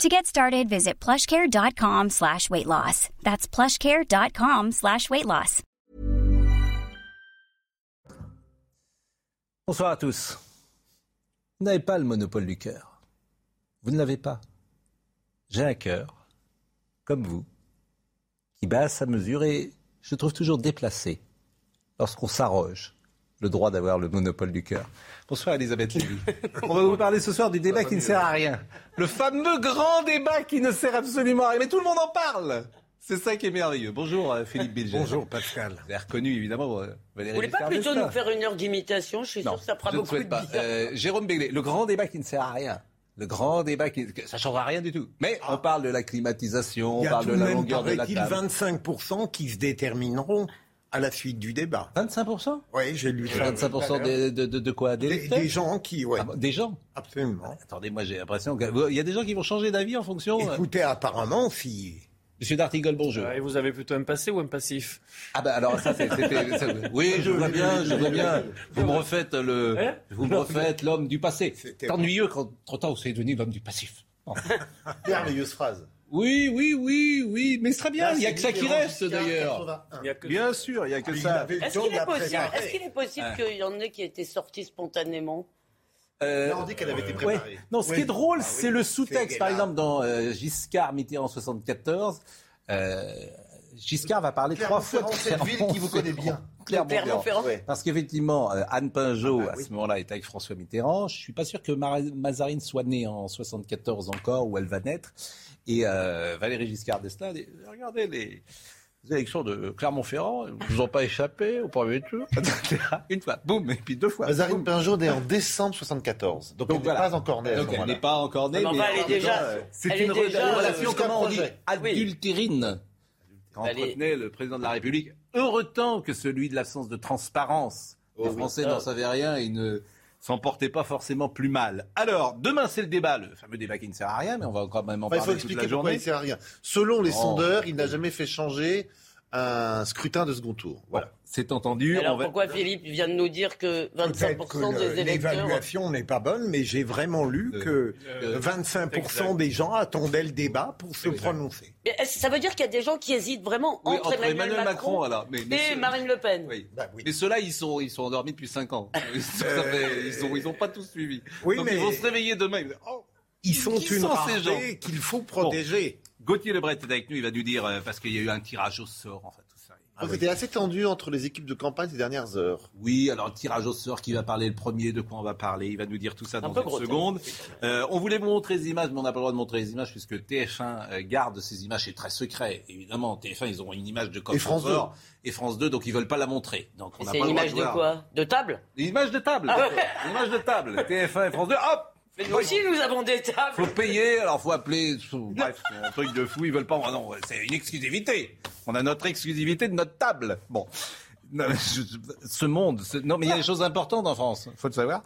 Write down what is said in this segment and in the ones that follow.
To get started, visit plushcare.com slash weight loss. That's plushcare.com slash weight loss. Bonsoir à tous. Vous n'avez pas le monopole du cœur. Vous ne l'avez pas. J'ai un cœur, comme vous, qui bat à sa mesure et je trouve toujours déplacé lorsqu'on s'arroge le droit d'avoir le monopole du cœur. Bonsoir Elisabeth Lévy. On va vous parler ce soir du débat qui ne sert à rien. Le fameux grand débat qui ne sert absolument à rien. Mais tout le monde en parle. C'est ça qui est merveilleux. Bonjour euh, Philippe Bilger. Bonjour Pascal. Vous avez reconnu évidemment euh, Valérie Vous voulez pas plutôt nous faire une heure d'imitation Je suis sûr Non, que ça fera je ne beaucoup de souhaite pas. Euh, Jérôme Béglé, le grand débat qui ne sert à rien. Le grand débat qui ça changera rien du tout. Mais on parle de la climatisation, on Il y a parle de de la longueur de la table. 25% qui se détermineront à la suite du débat. 25 Oui, j'ai lu ça. 25 des- de, de, de quoi Des Des, électeurs des gens qui, ouais, Ah Des gens absolument. Attendez, moi j'ai l'impression qu'il y a des gens qui vont changer d'avis en fonction. euh, Écoutez, apparemment, si... Monsieur Dartigol, bonjour. Et vous avez plutôt un passé ou un passif? Ah ben alors ça c'était... Oui, je vois bien, je vois bien. Vous me refaites le... Hein? Vous me refaites l'homme du passé. C'était C'est ennuyeux quand trop tard vous êtes devenu l'homme du passif. Merveilleuse phrase. Oui, oui, oui, oui, mais ce serait bien. Là, Il n'y a que ça qui reste d'ailleurs. 81. Il y a que Bien sûr, il n'y a que Il ça. Est-ce qu'il est possible, qu'il est possible Ah. qu'il y en ait qui aient été sortis spontanément Euh, Là, on dit qu'elle avait été ouais. préparée. Non, ce qui est drôle, Ah c'est oui. le sous-texte. Par exemple, dans euh, Giscard, Mitterrand 74, euh, Giscard va parler trois fois de cette ville qui vous connaît bien. Clermont-Ferrand. Parce qu'effectivement, Anne Pinjot, Ah bah à ce moment-là, était avec François Mitterrand. Je suis pas sûr que Mazarine soit née en 74 encore, où elle va naître. Et euh, Valéry Giscard d'Estaing dit Regardez les élections de Clermont-Ferrand, ils vous ont pas échappé au premier tour, etc. Une fois, boum, et puis deux fois. Mazarine. Pinjot née en décembre 74. Donc, Donc elle n'est voilà. pas encore née Donc elle n'est pas encore née, Mais enfin, elle est déjà- euh, c'est une est déjà, euh, relation, jusqu'à comment on dit, adultérine. Est- Qu'entretenait le président de la République. Heureux temps que celui de l'absence de transparence. Oh les. Français Ah. n'en savaient rien et ne s'en portaient pas forcément plus mal. Alors, demain, c'est le débat, le fameux débat qui ne sert à rien, mais on va quand même en Enfin, il faut parler toute expliquer pourquoi il sert à rien. Selon les Oh. sondeurs, il n'a jamais fait changer un scrutin de second tour. Voilà. C'est entendu. Alors on va- pourquoi Philippe vient de nous dire que Peut-être 25% que le- des électeurs... l'évaluation n'est pas bonne, mais j'ai vraiment lu Euh, que euh, 25% exact. des gens attendaient le débat pour se Exact. prononcer. Mais Ça veut dire qu'il y a des gens qui hésitent vraiment Oui, entre, Emmanuel, Macron, alors. Mais, mais et ce- Marine Le Pen Oui. Bah oui. Mais ceux-là, ils sont, ils sont endormis depuis 5 ans. Ils sont, ça fait- ils sont, ils ont pas tous suivi. Oui, Donc mais- ils vont se réveiller demain. ils Oh, Ils sont Qui une sont ces gens? rareté qu'il faut protéger. Gauthier Lebret est avec nous, il va nous dire, euh, parce qu'il y a eu un tirage au sort, en fait, tout ça. Ah oui. C'était assez tendu entre les équipes de campagne ces dernières heures. Oui, alors le tirage au sort, qui va parler le premier, de quoi on va parler, il va nous dire tout ça Un dans une grotesque. seconde. Euh, on voulait vous montrer les images, mais on n'a pas le droit de montrer les images puisque TF1 euh, garde ces images, c'est très secret. Évidemment, TF1, ils ont une image de coffre Et France et France 2, donc ils veulent pas la montrer. Donc on n'a C'est pas une le droit image de de voir. quoi? De table? Une image de table. Ah ouais. Une image de table. TF1 et France 2, hop Mais nous aussi, nous avons des tables faut payer, alors faut appeler. Bref, c'est un truc de fou, ils veulent pas. Ah non, c'est une exclusivité. On a notre exclusivité de notre table. Bon. Non, mais je- ce monde, ce- non mais il y a des choses importantes en France, faut le savoir.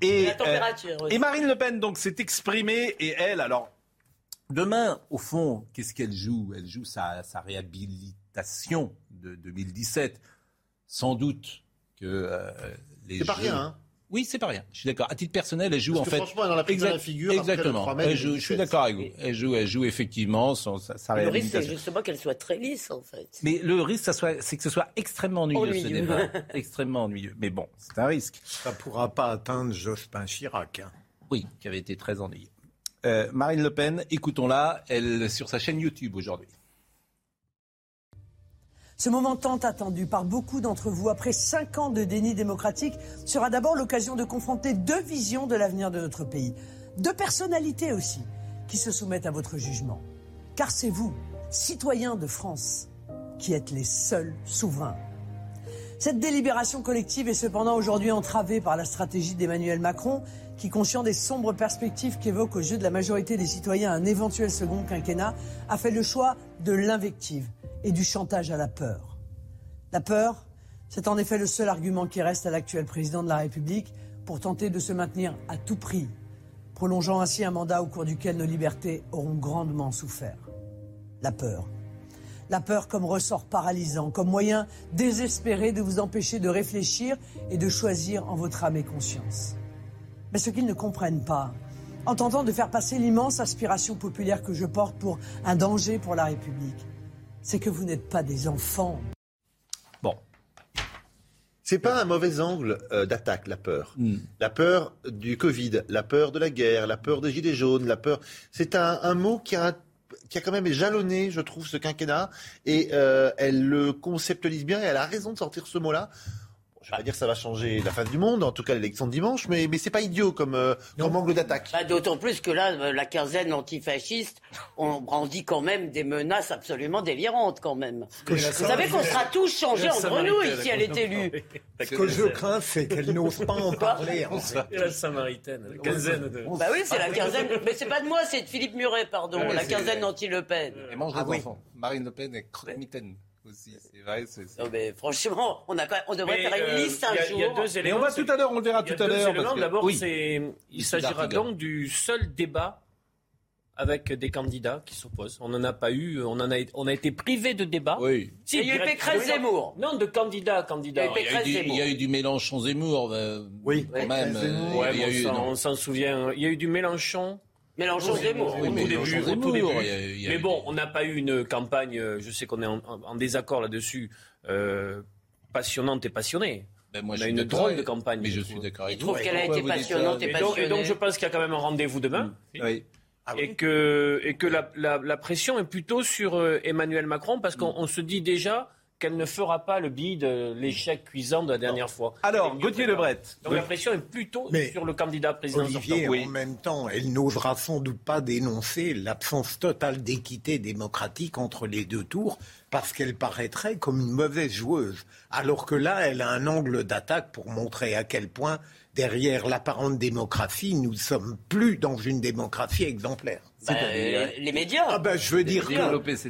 Et, La température euh, aussi. et Marine Le Pen donc s'est exprimée et elle alors demain au fond qu'est-ce qu'elle joue? Elle joue sa, sa réhabilitation de 2017. Sans doute que euh, les C'est pas rien, hein Oui, c'est pas rien. Je suis d'accord. À titre personnel, elle joue Parce en fait. franchement, elle en a pris plein la figure après le Exactement. 3 mai Elle joue- je suis 2017. d'accord avec vous. Elle joue, elle joue effectivement son, sa, sa Le risque, c'est justement qu'elle soit très lisse, en fait. Mais le risque, ça soit- c'est que ce soit extrêmement ennuyeux, ce débat. extrêmement ennuyeux. Mais bon, c'est un risque. Ça ne pourra pas atteindre Jospin Chirac. hein. Oui, qui avait été très ennuyeux. Euh, Marine Le Pen, écoutons-la, elle sur sa chaîne YouTube aujourd'hui. Ce moment tant attendu par beaucoup d'entre vous, après cinq ans de déni démocratique, sera d'abord l'occasion de confronter deux visions de l'avenir de notre pays. Deux personnalités aussi, qui se soumettent à votre jugement. Car c'est vous, citoyens de France, qui êtes les seuls souverains. Cette délibération collective est cependant aujourd'hui entravée par la stratégie d'Emmanuel Macron, qui, conscient des sombres perspectives qu'évoque aux yeux de la majorité des citoyens un éventuel second quinquennat, a fait le choix de l'invective et du chantage à la peur. La peur, c'est en effet le seul argument qui reste à l'actuel président de la République pour tenter de se maintenir à tout prix, prolongeant ainsi un mandat au cours duquel nos libertés auront grandement souffert. La peur. La peur comme ressort paralysant, comme moyen désespéré de vous empêcher de réfléchir et de choisir en votre âme et conscience. Mais ce qu'ils ne comprennent pas, en tentant de faire passer l'immense aspiration populaire que je porte pour un danger pour la République, c'est que vous n'êtes pas des enfants. Bon, C'est pas un mauvais angle euh, d'attaque, la peur. La peur du Covid, la peur de la guerre, la peur des gilets jaunes, la peur. C'est un, un mot qui a, qui a quand même jalonné, je trouve, ce quinquennat. Et euh, elle le conceptualise bien et elle a raison de sortir ce mot-là. Je vais pas dire que ça va changer la face du monde, en tout cas l'élection de dimanche, mais, mais c'est pas idiot comme, euh, comme angle d'attaque. Bah, D'autant plus que là, euh, la quinzaine antifasciste, on brandit quand même des menaces absolument délirantes quand même. Vous savez qu'on sera tous changés entre nous si elle est élue. Ce que je crains, c'est qu'elle n'ose pas en parler. en fait. Et la Samaritaine, la quinzaine de. Bah oui, c'est la quinzaine. Mais c'est pas de moi, c'est de Philippe Muret, pardon. Ouais, la quinzaine anti-Le Pen. elle mange Ah oui. enfants. Marine Le Pen est croque-mitaine aussi, c'est vrai. c'est- Non, mais franchement, on, a, quand même- on devrait Mais, faire une euh, liste un il y a- jour. Il y a deux Mais éléments. on va tout à l'heure, on le verra tout à l'heure. éléments. parce que- D'abord, oui. c'est, il s'agira donc du seul débat avec des candidats qui s'opposent. On n'en a pas eu, on, en a, on a été privé de débat. Oui. Si, il y a eu direct- Pécresse Oui, non. De candidat à candidat. Il y a eu du, il y a eu du Mélenchon-Zemmour, euh, Oui. quand même. Euh, Ouais, il y a eu, on s'en souvient. Il y a eu du Mélenchon. Mélenchon Zemmour. Oui, au mais tout début, au tout début. il y a- il y a mais bon, on n'a pas eu une campagne, euh, je sais qu'on est en, désaccord là-dessus, euh, passionnante et passionnée. Ben, moi, on a une drôle de campagne. Mais je je suis trouve. d'accord avec trouve qu'elle a été passionnante et donc, et donc, passionnée. je pense qu'il y a quand même un rendez-vous demain. Oui. Ah et oui. que, et que la, la- la pression est plutôt sur euh, Emmanuel Macron parce qu'on on se dit déjà qu'elle ne fera pas le bid, euh, l'échec cuisant de la dernière fois. Alors, Gauthier. Lebret. Donc la pression est plutôt Mais, sur le candidat président Olivier, sortant. en même temps, elle n'osera sans doute pas dénoncer l'absence totale d'équité démocratique entre les deux tours parce qu'elle paraîtrait comme une mauvaise joueuse. Alors que là, elle a un angle d'attaque pour montrer à quel point, derrière l'apparente démocratie, nous ne sommes plus dans une démocratie exemplaire. Bah, euh, les médias. Ah ben, je veux dire que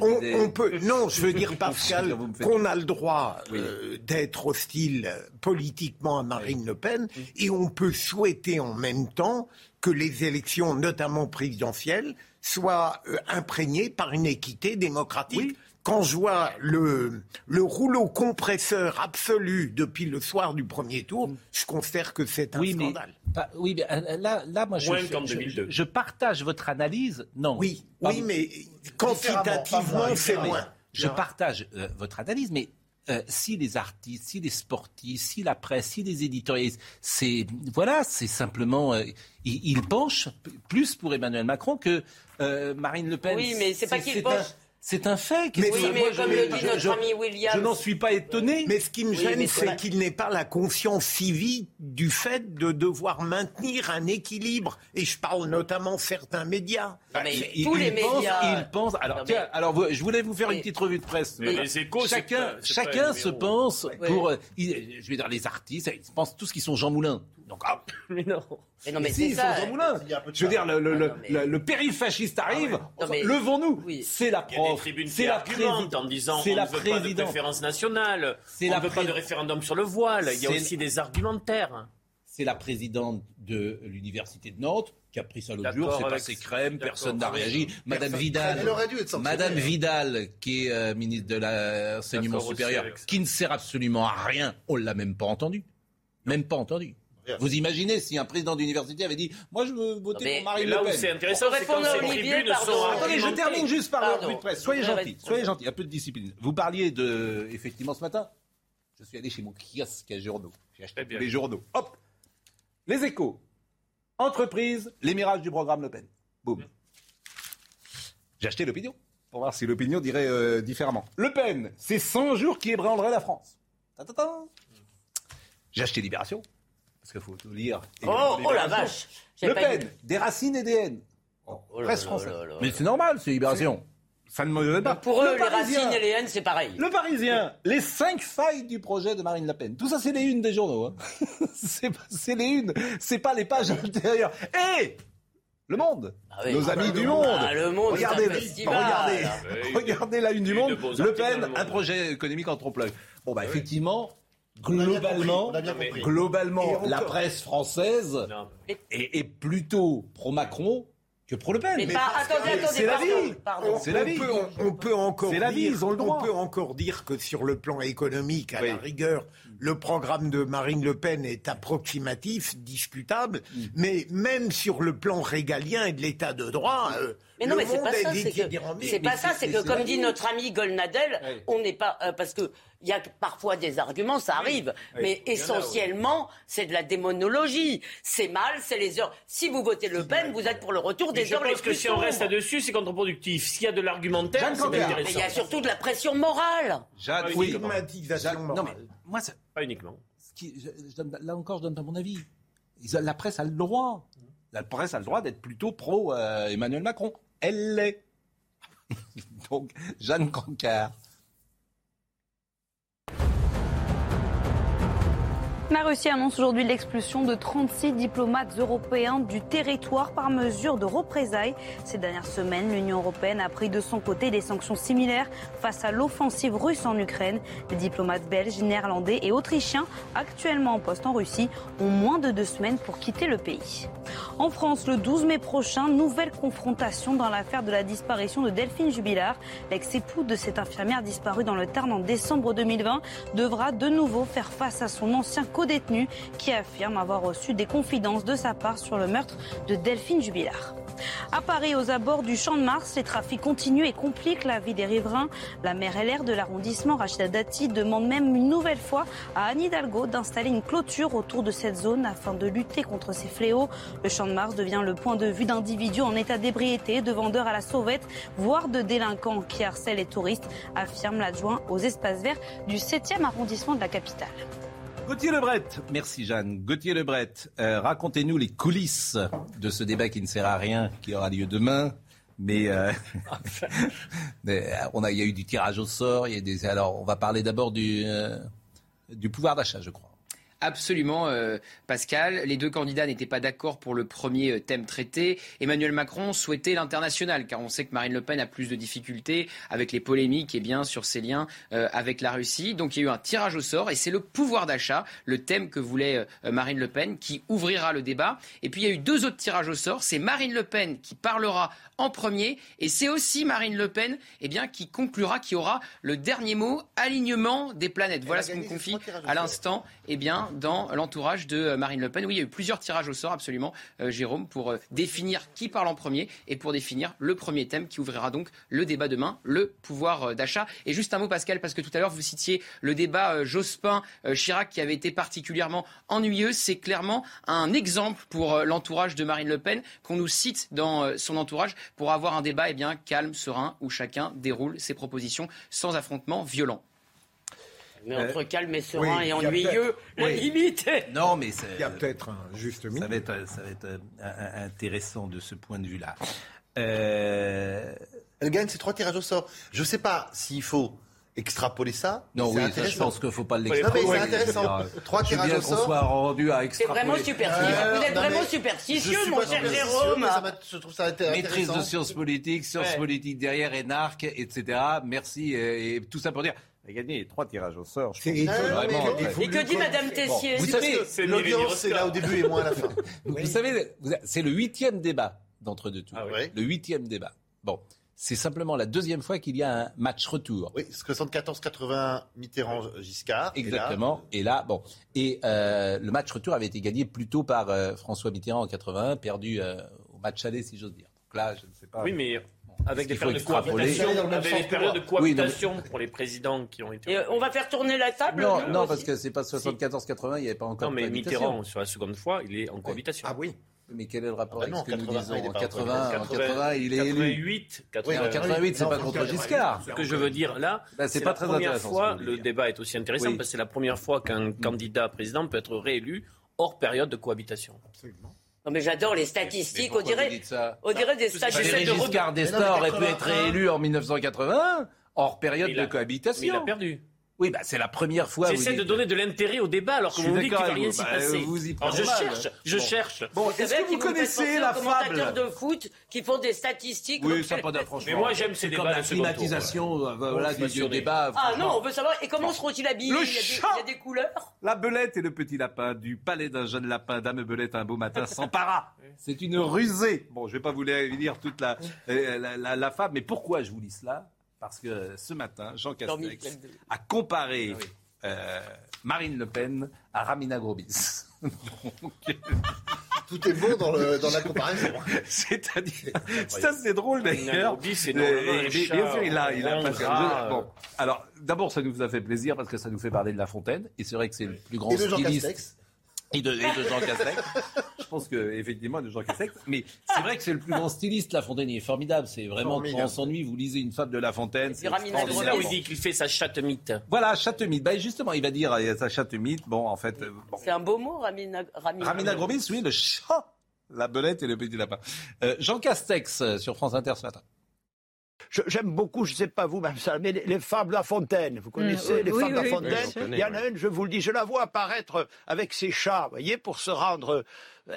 on, peut non, je veux dire Pascal qu'on a le droit Oui. euh, d'être hostile euh, politiquement à Marine Le Pen et on peut souhaiter en même temps que les élections, notamment présidentielles, soient euh, imprégnées par une équité démocratique. Quand je vois le, le rouleau compresseur absolu depuis le soir du premier tour, je considère que c'est un Oui, mais, scandale. pas- oui, mais euh, là, là, moi, je, Moins je- qu'en je- 2002. je partage votre analyse. Non. Oui, oui, mais quantitativement, c'est moins. Je partage euh, votre analyse, mais euh, si les artistes, si les sportifs, si la presse, si les éditorialistes, c'est voilà, c'est simplement euh, ils, ils penchent plus pour Emmanuel Macron que euh, Marine Le Pen. Oui, mais c'est pas qu'ils un- penchent. C'est un fait. Mais Oui, mais moi, comme je- le dit je- notre je- ami William. Je n'en suis pas étonné. Mais ce qui me gêne, c'est qu'il n'ait pas la conscience civique du fait de devoir maintenir un équilibre. Et je parle notamment certains médias. Non, mais Il- tous il les pense- médias. il pense. Alors, Non, mais- tiens, alors je voulais vous faire une petite revue de presse. Mais les échos, c'est chacun, pas- chacun un se pense Ouais. pour. euh, il- je vais dire les artistes, ils pensent tous qu'ils sont Jean Moulin. Donc, ah, Mais non. Mais non, mais si, c'est Moulin. Je veux dire, le, le, Ah, non, mais- le- le périfasciste arrive. Levons-nous. Oui. C'est la prof. C'est la présidente. en disant C'est on la ne veut pas de préférence nationale, C'est on la ne veut pas de référendum sur le voile, il y a aussi des argumentaires. C'est la présidente de l'université de Nantes qui a pris ça l'autre jour. C'est passé crème. Personne n'a réagi. Madame Vidal. Madame Vidal, qui est euh, ministre de l'enseignement supérieur, qui ne sert absolument à rien, on l'a même pas entendu. Même pas entendu. Vous imaginez si un président d'université avait dit Moi, je veux voter Non, mais- pour Marine là Le où Pen. c'est intéressant, On c'est quand ces Olivier, tribunes pardon. sont Attendez, je termine juste par la Pardon. revue de presse. Soyez gentil, soyez gentil, un peu de discipline. Vous parliez de, effectivement, ce matin, je suis allé chez mon kiosque à journaux. J'ai acheté les journaux. Hop Les échos. Entreprise, les mirages du programme Le Pen. Boum. J'ai acheté l'opinion pour voir si l'opinion dirait euh, différemment. Le Pen, c'est 100 jours qui ébranleraient la France. J'ai acheté Libération, parce qu'il faut tout lire. Oh, oh la vache. Le Pen, dit- des racines et des haines. Oh là là là Mais c'est normal, c'est Libération. Ça ne me pas. Pour Le eux, les Parisien, racines et les haines, c'est pareil. Le Parisien, les cinq failles du projet de Marine Le Pen. Tout ça, c'est les unes des journaux. hein. c'est les unes, c'est pas les pages intérieures. Et Le Monde. Ah oui. Nos Ah amis bah, du le Monde. Ah, le Monde, regardez, un festival. regardez, Ah, oui. regardez la une du Monde. Le Pen, le un projet économique en trompe-l'œil. Bon, bah, oui. effectivement, Globalement, on a bien compris. globalement, la presse française est, est plutôt pro-Macron que pro-Le Pen. Mais, pas, attendez, attendez, c'est la pardon, vie. pardon. On, C'est la on vie. Peut, on, on peut encore C'est la vie, dire, ils ont le droit. On peut encore dire que sur le plan économique, à Oui. la rigueur, le programme de Marine Le Pen est approximatif, discutable, Mm. mais même sur le plan régalien et de l'état de droit, euh, Mais non, le mais c'est pas ça, c'est que, pas Mais ça, c'est que comme dit notre ami Golnadel, Oui. on n'est pas, euh, parce que il y a parfois des arguments, ça arrive, mais essentiellement, c'est de la démonologie. C'est mal, c'est les heures. Si vous votez Le Pen, vous êtes pour le retour Mais des je heures les pense que plus si on reste là-dessus, c'est contre-productif. S'il y a de l'argumentaire, c'est Cancard. Mais intéressant. il y a surtout de la pression morale. Jade, oui. mais morale. Moi, ça- Pas uniquement. ce qui- je- je donne- là encore, je donne mon avis. La presse a le droit. La presse a le droit d'être plutôt pro euh, Emmanuel Macron. Elle l'est. Donc, Jeanne Cancard. La Russie annonce aujourd'hui l'expulsion de 36 diplomates européens du territoire par mesure de représailles. Ces dernières semaines, l'Union européenne a pris de son côté des sanctions similaires face à l'offensive russe en Ukraine. Les diplomates belges, néerlandais et autrichiens, actuellement en poste en Russie, ont moins de deux semaines pour quitter le pays. En France, le 12 mai prochain, nouvelle confrontation dans l'affaire de la disparition de Delphine Jubilard. L'ex-époux de cette infirmière disparue dans le Tarn en décembre 2020 devra de nouveau faire face à son ancien co-détenu qui affirme avoir reçu des confidences de sa part sur le meurtre de Delphine Jubilard. À Paris, aux abords du Champ de Mars, les trafics continuent et compliquent la vie des riverains. La maire LR de l'arrondissement, Rachida Dati, demande même une nouvelle fois à Anne Hidalgo d'installer une clôture autour de cette zone afin de lutter contre ces fléaux. Le Champ de Mars devient le point de vue d'individus en état d'ébriété, de vendeurs à la sauvette, voire de délinquants qui harcèlent les touristes, affirme l'adjoint aux espaces verts du 7e arrondissement de la capitale. Gauthier Lebret, merci Jeanne. Gauthier Lebret, euh, racontez-nous les coulisses de ce débat qui ne sert à rien, qui aura lieu demain. Mais, euh, euh, on a, il y a eu du tirage au sort. Alors, on va parler d'abord du pouvoir d'achat, je crois. Absolument, euh, Pascal. Les deux candidats n'étaient pas d'accord pour le premier euh, thème traité. Emmanuel Macron souhaitait l'international, car on sait que Marine Le Pen a plus de difficultés avec les polémiques et bien sur ses liens euh, avec la Russie. Donc il y a eu un tirage au sort et c'est le pouvoir d'achat, le thème que voulait euh, Marine Le Pen, qui ouvrira le débat. Et puis il y a eu deux autres tirages au sort. C'est Marine Le Pen qui parlera en premier et c'est aussi Marine Le Pen eh bien, qui conclura, qui aura le dernier mot, alignement des planètes. Voilà ce qu'on me confie à l'instant eh bien, dans l'entourage de euh, Marine Le Pen. Oui, il y a eu plusieurs tirages au sort, absolument, euh, Jérôme, pour euh, définir qui parle en premier et pour définir le premier thème qui ouvrira donc le débat demain, le pouvoir d'achat. Et juste un mot, Pascal, parce que tout à l'heure, vous citiez le débat Jospin-Chirac qui avait été particulièrement ennuyeux. C'est clairement un exemple pour l'entourage de Marine Le Pen qu'on nous cite dans son entourage pour avoir un débat eh bien, calme, serein, où chacun déroule ses propositions sans affrontement violent. Mais entre calme et serein oui, et ennuyeux, la oui. limite. Non, mais c'est- Il y a peut-être un juste ça milieu. va être, ça va être euh, intéressant de ce point de vue-là. Euh, Elle gagne ses trois tirages au sort. Je ne sais pas s'il faut extrapoler ça. non, oui, c'est ça, je intéressant. pense qu'il ne faut pas Non, mais l'extrapoler. c'est intéressant. Trois tirages bien au qu'on sort. soit rendu à C'est extrapoler. vraiment superstitieux. Euh, Vous êtes non, vraiment superstitieux, mon cher Jérôme. je trouve ça intér- Maîtrise intéressant. de sciences politiques, sciences Ouais. politiques derrière, énarque, etc. Merci. euh, Et tout ça pour dire, a gagné trois tirages au sort. je pense. Vraiment, Et que dit Madame. Tessier Vous C'est savez, parce que c'est l'audience, Nelly c'est là au début et moins à la fin. Vous savez, vous- c'est le huitième débat d'entre deux tours. Ah oui. Le huitième débat. Bon, c'est simplement la deuxième fois qu'il y a un match retour. Oui, 74-80 Mitterrand-Giscard. et là, Exactement. Et là, bon. Et euh, le match retour avait été gagné plutôt par euh, François Mitterrand en 81, perdu euh, au match aller, si j'ose dire. Donc là, je ne sais pas. Oui, mais avec des périodes de cohabitation, avec des périodes de. Oui, pour les présidents qui ont été. Et, euh, on va faire tourner la table Non, nous non, aussi parce que c'est pas 74-80, il n'y avait pas encore Non, mais. Mitterrand, sur la seconde fois, il est en cohabitation. Ah oui. Mais quel est le rapport Ah bah non, avec ce que nous 80, disons il est En pas 80, en 80, 80, il est élu. 88, Oui, 80. en 88, c'est pas contre 88. Giscard. Ce que je veux dire là, Bah, c'est pas la très première intéressant, fois, le débat est aussi intéressant, Oui. Parce que c'est la première fois qu'un candidat président peut être réélu hors période de cohabitation. Absolument. Non, mais j'adore les Mais statistiques. On dirait, ça on dirait des Valéry statistiques. de Giscard d'Estaing aurait pu être 81. réélu en 1980, hors période de cohabitation. Il a perdu. Oui, bah, c'est la première fois. J'essaie de donner de l'intérêt au débat alors suis vous dites qu'il ne va rien s'y Bah, passer. vous y Alors, je mal. cherche, je Bon. cherche. Bon, est-ce que vous connaissez la commentateurs fable de foot qui font des statistiques. Oui, ça pas franchement. Mais moi, j'aime ces débats la tour, climatisation, euh, voilà, du, débat. Ah non, on veut savoir. Et comment seront-ils habillés? Le il, y a des, chat il y a des couleurs? La belette et le petit lapin du palais d'un jeune lapin, dame belette un beau matin s'empara. C'est une rusée. Bon, je vais pas vous lire toute la, euh, la, la- la fable, mais pourquoi je vous lis cela? Parce que ce matin, Jean Castex a comparé euh, Marine Le Pen à Ramina Grobis. Donc, Tout est beau dans, le, dans la comparaison. C'est-à-dire, ça c'est drôle d'ailleurs. Bien sûr, il a, il a rond, pas de- gras, Bon, alors d'abord, ça nous a fait plaisir parce que ça nous fait parler de La Fontaine, et c'est vrai que c'est le plus grand Et de Jean styliste. Et de, et de Jean Castex. Je pense que effectivement de Jean Castex. Mais c'est vrai que c'est le plus grand styliste. La Fontaine, il est formidable. C'est vraiment Formidable. quand on s'ennuie, vous lisez une fable de La Fontaine. C'est là où il dit qu'il fait sa chatte mythe. Voilà, chatte-mythe. Ben justement, il va dire euh, sa chatte-mythe. Bon, en fait, euh, bon. C'est un beau mot, Ramina, Ramina. Ramina Grobis, oui, le chat, la belette et le petit lapin. Euh, Jean Castex sur France Inter ce matin. J'aime beaucoup, je ne sais pas vous, même ça, mais les, les fables La Fontaine. Vous connaissez Mm, les oui, fables oui, La Fontaine. Il y en a une, je vous le dis, je la vois apparaître avec ses chats, vous voyez, pour se rendre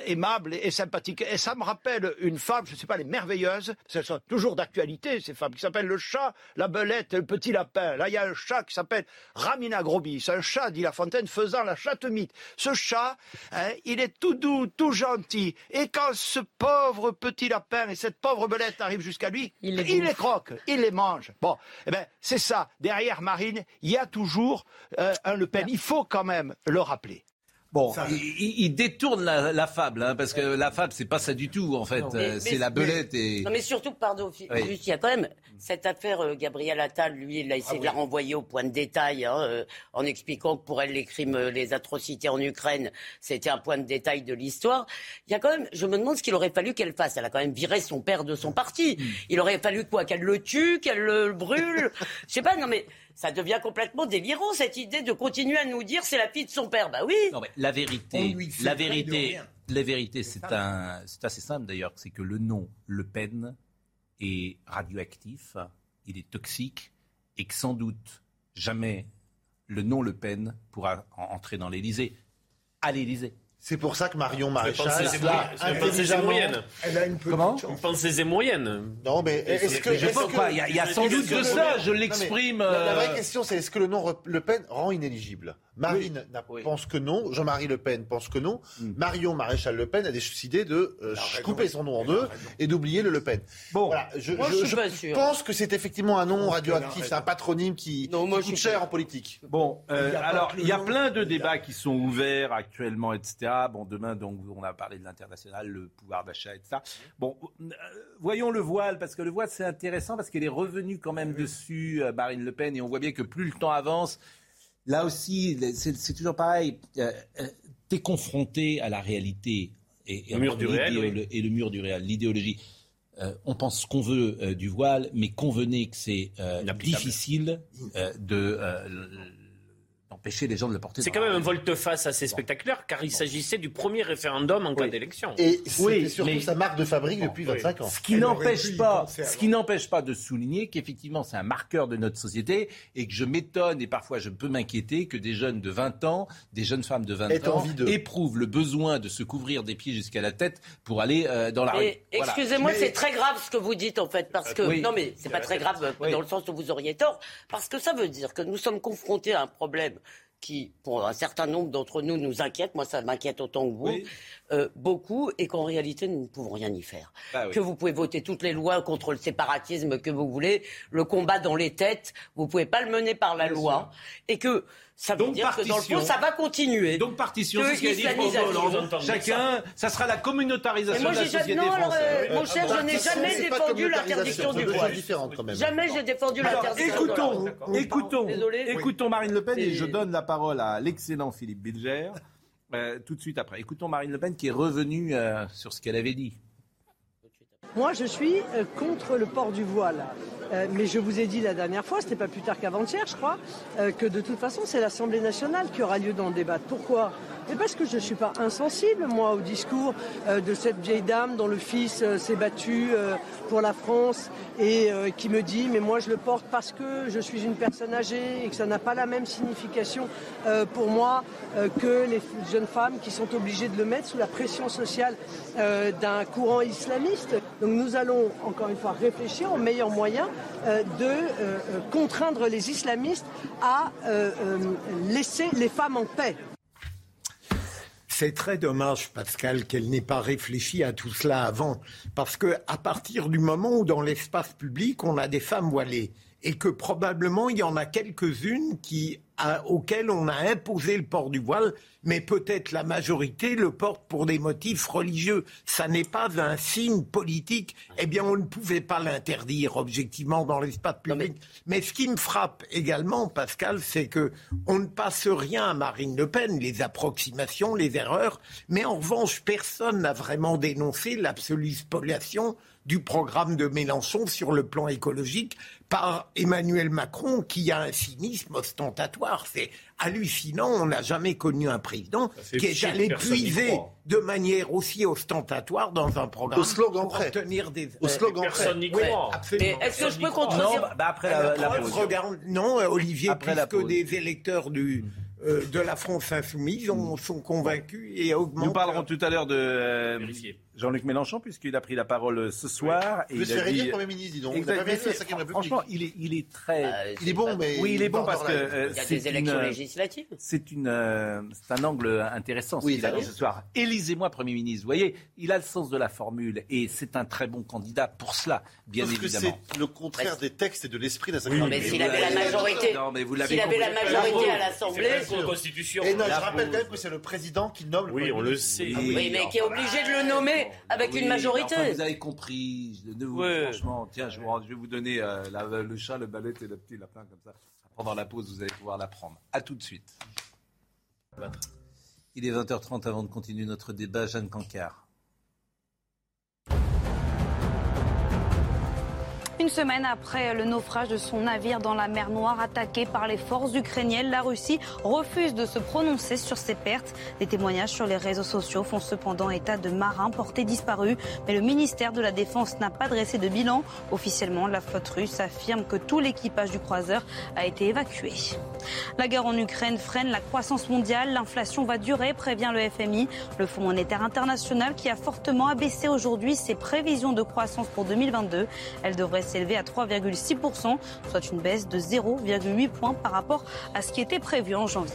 aimable et, et sympathique. Et ça me rappelle une fable, je ne sais pas, les merveilleuses, parce qu'elles sont toujours d'actualité, ces fables, qui s'appellent Le chat, la belette et le petit lapin. Là, il y a un chat qui s'appelle Ramina Grobis. Un chat, dit La Fontaine, faisant la chatte mythe. Ce chat, hein, il est tout doux, tout gentil. Et quand ce pauvre petit lapin et cette pauvre belette arrivent jusqu'à lui, Il les il bouffe. les croque, il les mange. Bon, eh ben, c'est ça. Derrière Marine, il y a toujours euh, un Le Pen. Il faut quand même le rappeler. Bon, il, il- il détourne la, la fable, hein, parce que la fable, c'est pas ça du tout, en fait. Euh, c'est la belette et. Non mais surtout, pardon, fi- Oui. juste, il y a quand même cette affaire euh, Gabriel Attal, lui, il a essayé de la renvoyer au point de détail, hein, euh, en expliquant que pour elle, les crimes, euh, les atrocités en Ukraine, c'était un point de détail de l'histoire. Il y a quand même, je me demande ce qu'il aurait fallu qu'elle fasse. Elle a quand même viré son père de son parti. Il aurait fallu quoi Qu'elle le tue, qu'elle le brûle? Je sais pas, non mais ça devient complètement délirant, cette idée de continuer à nous dire c'est la fille de son père. Bah oui Non, mais la vérité, la vérité, la vérité, c'est un, c'est assez simple d'ailleurs, c'est que le nom Le Pen est radioactif, il est toxique, et que sans doute jamais le nom Le Pen pourra en- entrer dans l'Élysée. À l'Élysée. C'est pour ça que Marion Maréchal pensée intelligemment-. Elle a une petite Comment chance. Une pensée zémourienne. Non, mais est-ce que. Mais je pense que- pas, il y a, il y a sans doute que de ça, je l'exprime. La, la vraie euh, question, c'est est-ce que le nom Le Pen rend inéligible? Marine Oui. pense que non, Jean-Marie Le Pen pense que non, Mm. Marion Maréchal Le Pen a décidé de euh, couper son nom en deux et d'oublier le Le Pen. Bon, Voilà, je, Moi, je suis pas sûre. pense que c'est effectivement un nom radioactif, c'est un patronyme qui, Non, moi, qui coûte cher pas- en politique. Bon, euh, Il y a pas alors il y a nom. plein de débats qui sont ouverts actuellement, etc. Bon, demain, donc, on a parlé de l'international, le pouvoir d'achat, etc. Bon, euh, voyons le voile, parce que le voile, c'est intéressant, parce qu'elle est revenue quand même dessus, euh, Marine Le Pen, et on voit bien que plus le temps avance, là aussi, c'est toujours pareil. Euh, euh, T'es confronté à la réalité et, et Le mur du réel, oui. et le mur du réel, l'idéologie. Euh, on pense ce qu'on veut euh, du voile, mais convenez que c'est euh, difficile de euh, l- d'empêcher les gens de le porter. C'est quand même un volte-face assez spectaculaire, car il s'agissait du premier référendum en cas Oui. d'élection. Et Oui, surtout mais- sa marque de fabrique Bon, depuis oui. 25 ans. Ce qui n'empêche pas, ce qui n'empêche pas de souligner qu'effectivement c'est un marqueur de notre société et que je m'étonne et parfois je peux m'inquiéter que des jeunes de 20 ans, des jeunes femmes de 20 Aient ans éprouvent le besoin de se couvrir des pieds jusqu'à la tête pour aller euh, dans la rue. Voilà. excusez-moi, Mais- c'est très grave ce que vous dites en fait, parce que Oui. non mais c'est pas très grave euh, Oui. dans le sens où vous auriez tort, parce que ça veut dire que nous sommes confrontés à un problème qui, pour un certain nombre d'entre nous, nous inquiète. Moi, ça m'inquiète autant que vous, Oui. euh, beaucoup, et qu'en réalité, nous ne pouvons rien y faire. Bah oui. Que vous pouvez voter toutes les lois contre le séparatisme que vous voulez, le combat dans les têtes, vous pouvez pas le mener par la loi, et que ça veut Donc, dire que dans le fond, partition. ça va continuer. Donc partition, c'est ce qu'a dit François islamisation. Hollande. J'entends Chacun, ça sera la communautarisation moi, de la société non, alors, française. euh, mon cher, je n'ai Partition, jamais défendu l'interdiction du voile. différentes quand même. Jamais j'ai défendu l'interdiction. écoutons, D'accord. écoutons, Désolé. écoutons Marine Le Pen et je donne la parole à l'excellent Philippe Bilger euh, tout de suite après. Écoutons Marine Le Pen qui est revenue euh, sur ce qu'elle avait dit. Moi, je suis euh, contre le port du voile. Euh, mais je vous ai dit la dernière fois, n'est pas plus tard qu'avant-hier, je crois, euh, que de toute façon, c'est l'Assemblée nationale qui aura lieu d'en débattre. Pourquoi? Et parce que je ne suis pas insensible, moi, au discours de cette vieille dame dont le fils s'est battu pour la France et qui me dit, mais moi, je le porte parce que je suis une personne âgée et que ça n'a pas la même signification pour moi que les jeunes femmes qui sont obligées de le mettre sous la pression sociale d'un courant islamiste. Donc nous allons, encore une fois, réfléchir aux meilleurs moyens euh, de euh, euh, contraindre les islamistes à laisser les femmes en paix. C'est très dommage, Pascal, qu'elle n'ait pas réfléchi à tout cela avant. Parce que à partir du moment où dans l'espace public, on a des femmes voilées, et que probablement il y en a quelques-unes qui auquel on a imposé le port du voile, mais peut-être la majorité le porte pour des motifs religieux. Ça n'est pas un signe politique. Eh bien, on ne pouvait pas l'interdire objectivement dans l'espace public. Mais... ce qui me frappe également, Pascal, c'est que on ne passe rien à Marine Le Pen, les approximations, les erreurs, mais en revanche, personne n'a vraiment dénoncé l'absolue spoliation du programme de Mélenchon sur le plan écologique par Emmanuel Macron qui a un cynisme ostentatoire. C'est hallucinant. On n'a jamais connu un président qui est allé puiser de manière aussi ostentatoire dans un programme Au slogan pour obtenir des Au slogan Personne n'y croit. Est-ce que je peux contredire Non, bah après la, la, pause. Regarde, non, Olivier, Après pause. des électeurs du, euh, de la France insoumise ont- sont convaincus et augmentent. Nous parlerons tout à l'heure de euh. Jean-Luc Mélenchon, puisqu'il a pris la parole euh, ce soir. Il veut se a dit- Premier ministre, dis donc. Pas vérifié la c'est- 5 République. Franchement, il est, il est très. Euh, Il est bon, mais. oui, il est bon parce que euh, Il y a des élections une- législatives. C'est une, euh, c'est un angle intéressant ce Oui, qu'il a dit ce soir. Élisez-moi Premier ministre. Vous voyez, il a le sens de la formule et c'est un très bon candidat pour cela, bien Parce que évidemment. c'est le contraire des textes et de l'esprit de la 5 mais République. s'il avait la majorité, Non, mais vous l'avez s'il avait la majorité à l'Assemblée, constitution. Et non, je rappelle quand même que c'est le président qui nomme le Oui, on le sait. Oui, oui, mais qui est obligé de le nommer avec Oui, une majorité. enfin, vous avez compris. Ne vous-. Franchement, tiens, je, vous- je vais vous donner euh, la- le chat, le balai et le petit lapin comme ça. Pendant la pause, vous allez pouvoir l'apprendre. À tout de suite. Il est 20h30 avant de continuer notre débat. Jeanne Cancard. Semaine après le naufrage de son navire dans la mer Noire attaqué par les forces ukrainiennes, la Russie refuse de se prononcer sur ses pertes. Des témoignages sur les réseaux sociaux font cependant état de marins portés disparus, mais le ministère de la Défense n'a pas dressé de bilan. Officiellement, la flotte russe affirme que tout l'équipage du croiseur a été évacué. La guerre en Ukraine freine la croissance mondiale, l'inflation va durer, prévient le FMI, le Fonds monétaire international qui a fortement abaissé aujourd'hui ses prévisions de croissance pour 2022. Elle devrait s'élever à 3,6%, soit une baisse de 0,8 points par rapport à ce qui était prévu en janvier.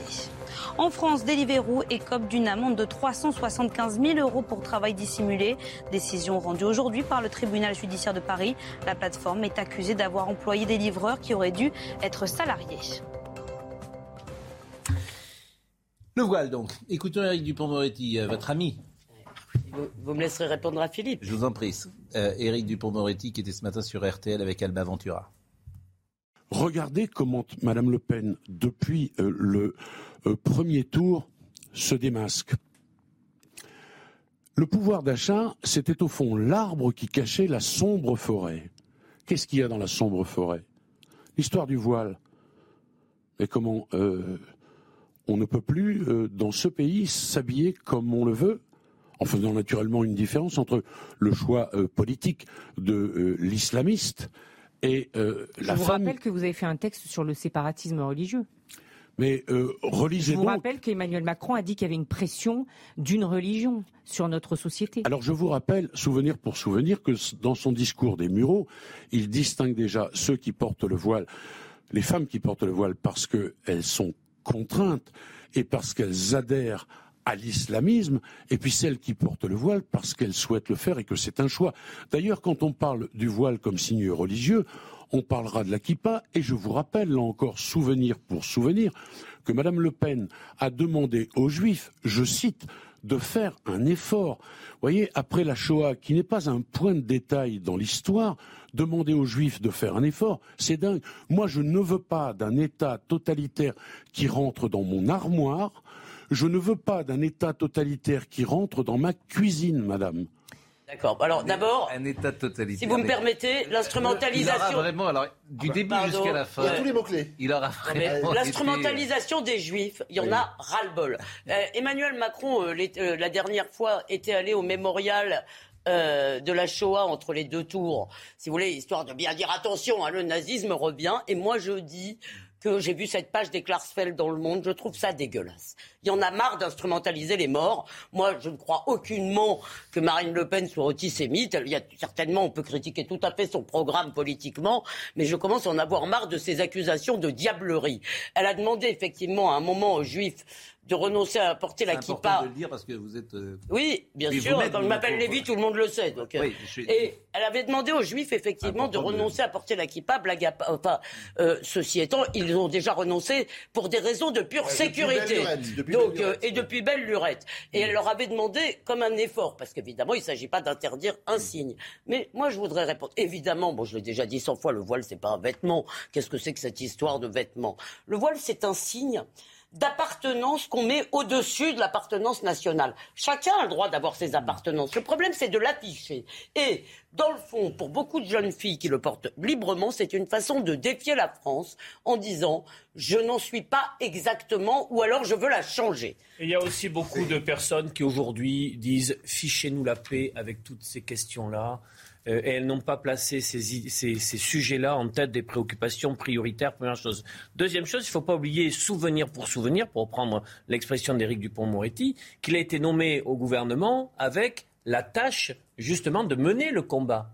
En France, Deliveroo écope d'une amende de 375 000 euros pour travail dissimulé. Décision rendue aujourd'hui par le tribunal judiciaire de Paris. La plateforme est accusée d'avoir employé des livreurs qui auraient dû être salariés. Le voile donc. Écoutons Eric Dupont-Moretti, euh, votre ami. Vous, vous me laisserez répondre à Philippe. Je vous en prie. Euh, Éric Dupont-Moretti qui était ce matin sur RTL avec Alba Ventura. Regardez comment Madame Le Pen, depuis euh, le euh, premier tour, se démasque. Le pouvoir d'achat, c'était au fond l'arbre qui cachait la sombre forêt. Qu'est-ce qu'il y a dans la sombre forêt? L'histoire du voile. Mais comment euh, on ne peut plus, euh, dans ce pays, s'habiller comme on le veut, en faisant naturellement une différence entre le choix euh, politique de euh, l'islamiste et euh, Je la vous femme. rappelle que vous avez fait un texte sur le séparatisme religieux. Mais relisez Je vous donc. rappelle qu'Emmanuel Macron a dit qu'il y avait une pression d'une religion sur notre société. Alors je vous rappelle, souvenir pour souvenir, que dans son discours des Mureaux, il distingue déjà ceux qui portent le voile, les femmes qui portent le voile parce qu'elles sont contraintes et parce qu'elles adhèrent à l'islamisme, et puis celles qui portent le voile parce qu'elles souhaitent le faire et que c'est un choix. D'ailleurs, quand on parle du voile comme signe religieux, on parlera de la kippa, et je vous rappelle, là encore, souvenir pour souvenir, que Madame Le Pen a demandé aux Juifs, je cite, de faire un effort. Voyez, après la Shoah, qui n'est pas un point de détail dans l'histoire, demander aux Juifs de faire un effort, c'est dingue. Moi, je ne veux pas d'un État totalitaire qui rentre dans mon armoire. Je ne veux pas d'un État totalitaire qui rentre dans ma cuisine, madame. D'accord. Alors d'abord, un État totalitaire. si vous me permettez, Il aura l'instrumentalisation. vraiment, alors, du début jusqu'à la fin. Ouais. Tous les mots-clés. Il aura vraiment. été- L'instrumentalisation des juifs, il y en Oui. a ras-le-bol. Euh, Emmanuel Macron, euh, les- euh, la dernière fois, était allé au mémorial euh, de la Shoah entre les deux tours, si vous voulez, histoire de bien dire attention, hein, le nazisme revient. Et moi, je dis que j'ai vu cette page des Klarsfeld dans le monde, je trouve ça dégueulasse. Il y en a marre d'instrumentaliser les morts. Moi, je ne crois aucunement que Marine Le Pen soit antisémite. Il y a certainement, on peut critiquer tout à fait son programme politiquement, mais je commence à en avoir marre de ces accusations de diablerie. Elle a demandé effectivement à un moment aux Juifs de renoncer à porter la kippa. de le dire parce que vous êtes. euh, Oui, bien sûr. Quand je m'appelle Lévy, tout le monde le sait. Donc, euh, Oui, je suis- Et elle avait demandé aux Juifs, effectivement, de renoncer à porter la kippa. Blague à Enfin, euh, ceci étant, ils ont déjà renoncé pour des raisons de pure Ouais, sécurité. Donc, euh, lurette. et depuis belle lurette. Et elle leur avait demandé comme un effort, parce qu'évidemment, il ne s'agit pas d'interdire un signe. Mais moi, je voudrais répondre. Évidemment, bon, je l'ai déjà dit cent fois, le voile, c'est pas un vêtement. Qu'est-ce que c'est que cette histoire de vêtement Le voile, c'est un signe d'appartenance qu'on met au-dessus de l'appartenance nationale. Chacun a le droit d'avoir ses appartenances. Le problème, c'est de l'afficher. Et dans le fond, pour beaucoup de jeunes filles qui le portent librement, c'est une façon de défier la France en disant je n'en suis pas exactement ou alors je veux la changer. Il y a aussi beaucoup de personnes qui aujourd'hui disent fichez-nous la paix avec toutes ces questions-là. Euh, et elles n'ont pas placé ces, i- ces- ces sujets-là en tête des préoccupations prioritaires, première chose. Deuxième chose, il ne faut pas oublier, souvenir pour souvenir, pour reprendre l'expression d'Éric Dupont-Moretti, qu'il a été nommé au gouvernement avec la tâche justement de mener le combat.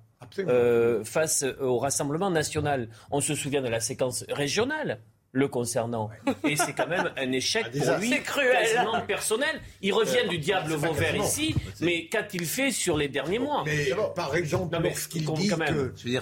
euh, face au Rassemblement national. On se souvient de la séquence régionale le concernant. Et c'est quand même un échec pour désastre. lui, C'est cruel. quasiment personnel. Il revient du diable vauvert ici, mais qu'a-t-il fait sur les derniers mois Mais par exemple, lorsqu'il dit que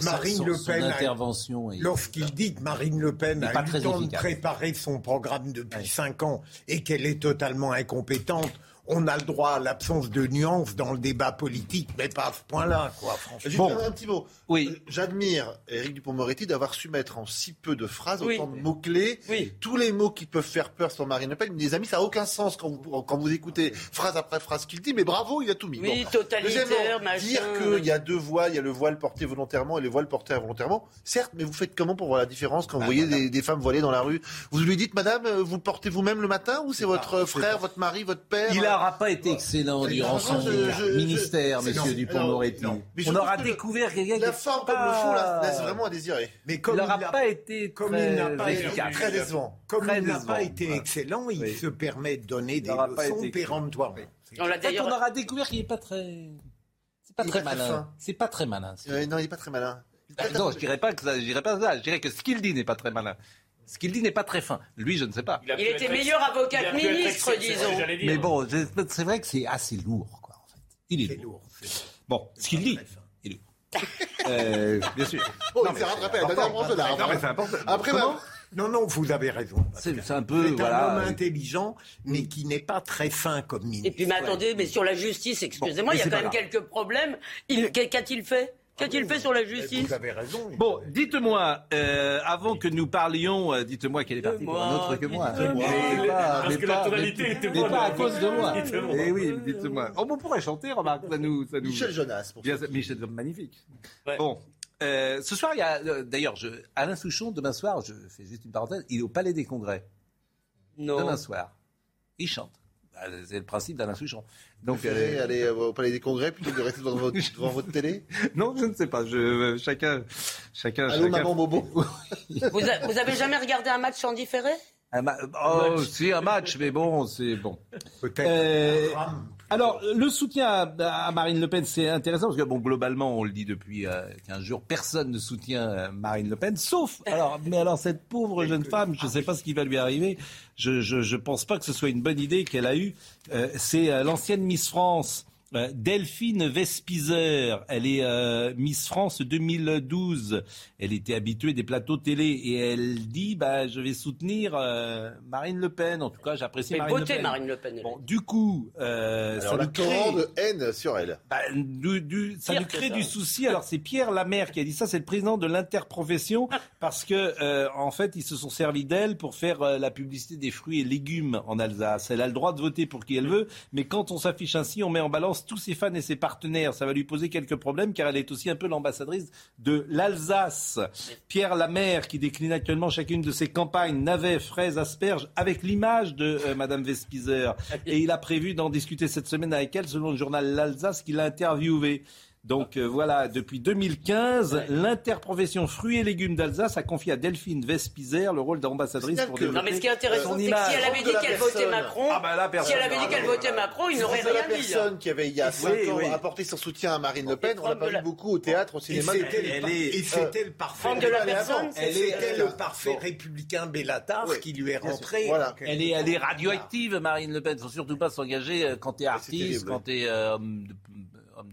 Marine Le Pen a intervention. est- Lorsqu'il dit que Marine Le Pen a eu le temps de préparer son programme depuis cinq ans et qu'elle est totalement incompétente, on a le droit à l'absence de nuances dans le débat politique, mais pas à ce point-là, quoi, Juste franchement. un, un petit mot. Oui. Euh, J'admire Éric Dupond-Moretti d'avoir su mettre en si peu de phrases Oui. autant de mots-clés. Oui. Tous les mots qui peuvent faire peur sur Marine Le Pen, les amis, ça n'a aucun sens quand vous, quand vous écoutez phrase après phrase qu'il dit, mais bravo, il a tout mis. Oui, Bon. totalitaire, Deuxièmement, machin. dire qu'il y a deux voix, il y a le voile porté volontairement et le voile porté involontairement, certes, mais vous faites comment pour voir la différence quand vous voyez des, des femmes voilées dans la rue? Vous lui dites, madame, vous le portez vous-même le matin ou c'est votre frère, votre mari, votre père Il n'aura pas été excellent durant son je- je- ministère, je- monsieur Dupont-Moretti. non. Mais je On aura découvert quelqu'un qui La forme comme le fond pas- laisse vraiment à désirer. Mais comme Il n'aura pas été comme très il n'a pas été- efficace. Très décevant. Comme il n'a pas été excellent, il se permet de donner des pas leçons péremptoires. On on aura découvert qu'il n'est pas très. C'est pas très pas très malin. C'est pas très malin. Euh, non, il n'est pas très malin. Non, je dirais pas que ça, je dirais pas ça. Je dirais que ce qu'il dit n'est pas très malin. Ce qu'il dit n'est pas très fin. Lui, je ne sais pas. Il était meilleur avocat que ministre, disons. Mais bon, c'est vrai que c'est assez lourd, quoi. En fait, il est, lourd. lourd. Bon, ce qu'il dit, il est lourd. Euh, bien sûr. Oh, il s'est rattrapé à la dernière branche de l'arbre. Non, mais c'est important. Après, Comment ma- Non, non, vous avez raison. C'est un peu, C'est un voilà. homme intelligent, mais qui n'est pas très fin comme ministre. Et puis, mais attendez, mais sur la justice, excusez-moi, Bon, il y a quand même quelques problèmes. Il- qu'a- Qu'a-t-il fait? Qu'a-t-il fait sur la justice Vous avez raison. Bon, dites-moi, euh, avant que nous parlions, euh, dites-moi qu'elle est partie pour un autre que moi. Dites-moi. Mais pas- Parce que pas- la tonalité était bonne. pas à cause de moi. Dites-moi. Eh oui, dites-moi. Oh, on pourrait chanter, remarque, ça nous... Ça nous... Michel Jonas. Pour Bien, Michel, magnifique. Ouais. Bon, euh, ce soir, il y a, euh, d'ailleurs, je- Alain Souchon, demain soir, je fais juste une parenthèse, il est au Palais des Congrès, Non. demain soir. Il chante. Bah, C'est le principe d'Alain Souchon. Donc, Donc, euh, aller euh, au palais des congrès plutôt que de rester devant votre, devant votre télé? non, je ne sais pas. Je, euh, chacun, chacun, Allô, chacun- maman Bobo. Vous, a- vous avez jamais regardé un match en différé? Un ma- oh, c'est un match, mais bon, c'est bon. Peut-être Euh, un. Alors, le soutien à, Marine Le Pen, c'est intéressant parce que, bon, globalement, on le dit depuis euh, 15 jours, personne ne soutient euh, Marine Le Pen, sauf, alors, mais alors, cette pauvre jeune femme, je ne sais pas ce qui va lui arriver, je, je pense pas que ce soit une bonne idée qu'elle a eue. Euh, c'est euh, l'ancienne Miss France. Euh, Delphine Vespizer, elle est euh, Miss France 2012. Elle était habituée des plateaux télé et elle dit bah, je vais soutenir euh, Marine Le Pen. En tout cas, j'apprécie Marine Le beauté, Pen. Marine Le Pen. Bon, du coup, euh, Alors, ça nous crée, torrent de haine sur elle. bah, du- du- ça crée ça. du souci. Alors c'est Pierre Lamère qui a dit ça, c'est le président de l'interprofession, parce que euh, en fait ils se sont servis d'elle pour faire euh, la publicité des fruits et légumes en Alsace. Elle a le droit de voter pour qui elle veut, mais quand on s'affiche ainsi, on met en balance Tous ses fans et ses partenaires. Ça va lui poser quelques problèmes car elle est aussi un peu l'ambassadrice de l'Alsace. Pierre Lamère qui décline actuellement chacune de ses campagnes, navets, fraises, asperges, avec l'image de euh, Madame Vespizer. Et il a prévu d'en discuter cette semaine avec elle, selon le journal L'Alsace qu'il a interviewé. Donc euh, voilà, depuis 2015, l'interprofession fruits et légumes d'Alsace a confié à Delphine Vespizer le rôle d'ambassadrice pour Non, mais ce qui est intéressant, c'est que si elle avait dit qu'elle votait Macron, Ah bah là, si elle avait dit qu'elle votait Macron, il n'aurait la rien dit. hein. personne qui avait, il y a 5 Oui, ans, oui. apporté son soutien à Marine Le Pen. On l'a pas vu la- beaucoup au théâtre, au cinéma. et c'était le parfait. Femme de la Elle était Bon. le parfait républicain Bellatar qui lui est rentré. Elle est, elle est radioactive, Marine Le Pen. Faut surtout pas s'engager euh, quand t'es artiste, terrible, quand t'es euh, homme, de, homme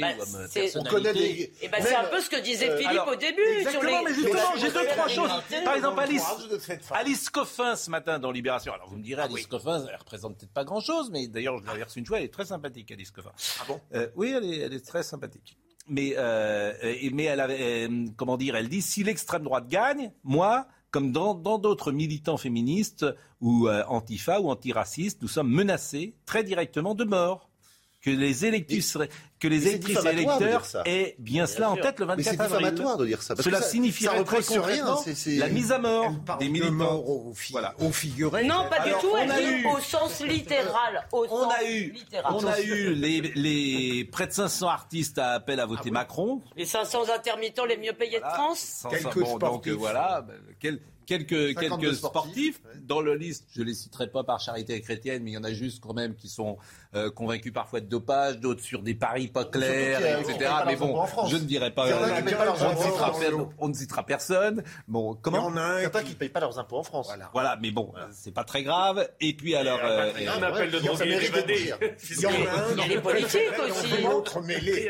Bah, ou homme c'est- personnalité. On connaît des. Et ben c'est un peu ce que disait euh, Philippe alors, au début sur Exactement, les. mais justement, sur j'ai deux, trois choses. Par exemple, Alice. Alice Coffin ce matin dans Libération. Alors vous me direz, Alice Coffin, elle représente peut-être pas grand-chose, mais d'ailleurs je l'avais reçue une fois, elle est très sympathique, Alice Coffin. Ah bon? Euh, Oui, elle est, elle est très sympathique. Mais, euh, mais elle avait, euh, comment dire, elle dit si l'extrême droite gagne, moi, comme dans dans d'autres militants féministes ou euh, antifa ou antiracistes, nous sommes menacés très directement de mort. Que les électrices, que les mais c'est électrices et de électeurs aient bien cela en tête le Mais 24 c'est avril. diffamatoire de dire ça. parce Cela que ça- signifierait ça très repose sur rien. concrètement c'est- c'est- la mise à mort Elle parle des de militants. mort au, fi- Voilà. au figuré. Non, pas du Alors, tout. on Elle a dit eu- au sens littéral. Au On sens a eu, littéral. on a eu les, les près de 500 artistes à appel à voter Macron. Les 500 intermittents les mieux payés de Voilà. France. Sans- Quelques bon, donc sportifs. euh, voilà, ben, quel- quelques, 52 quelques sportifs, sportifs. Dans le liste, je les citerai pas par charité chrétienne, mais il y en a juste quand même qui sont euh, convaincus parfois de dopage, d'autres sur des paris pas clairs, etc. Mais bon, impôts en France. je ne dirai pas. Euh, on, ne citera ne personne. Bon, Il y comment en a un Certains qui- ne payent pas leurs impôts en France. Voilà. Voilà, mais bon, euh, c'est pas très grave. Et puis alors, Un appel de drogué évadé. Il y en a un Il y a les politiques aussi. L'autre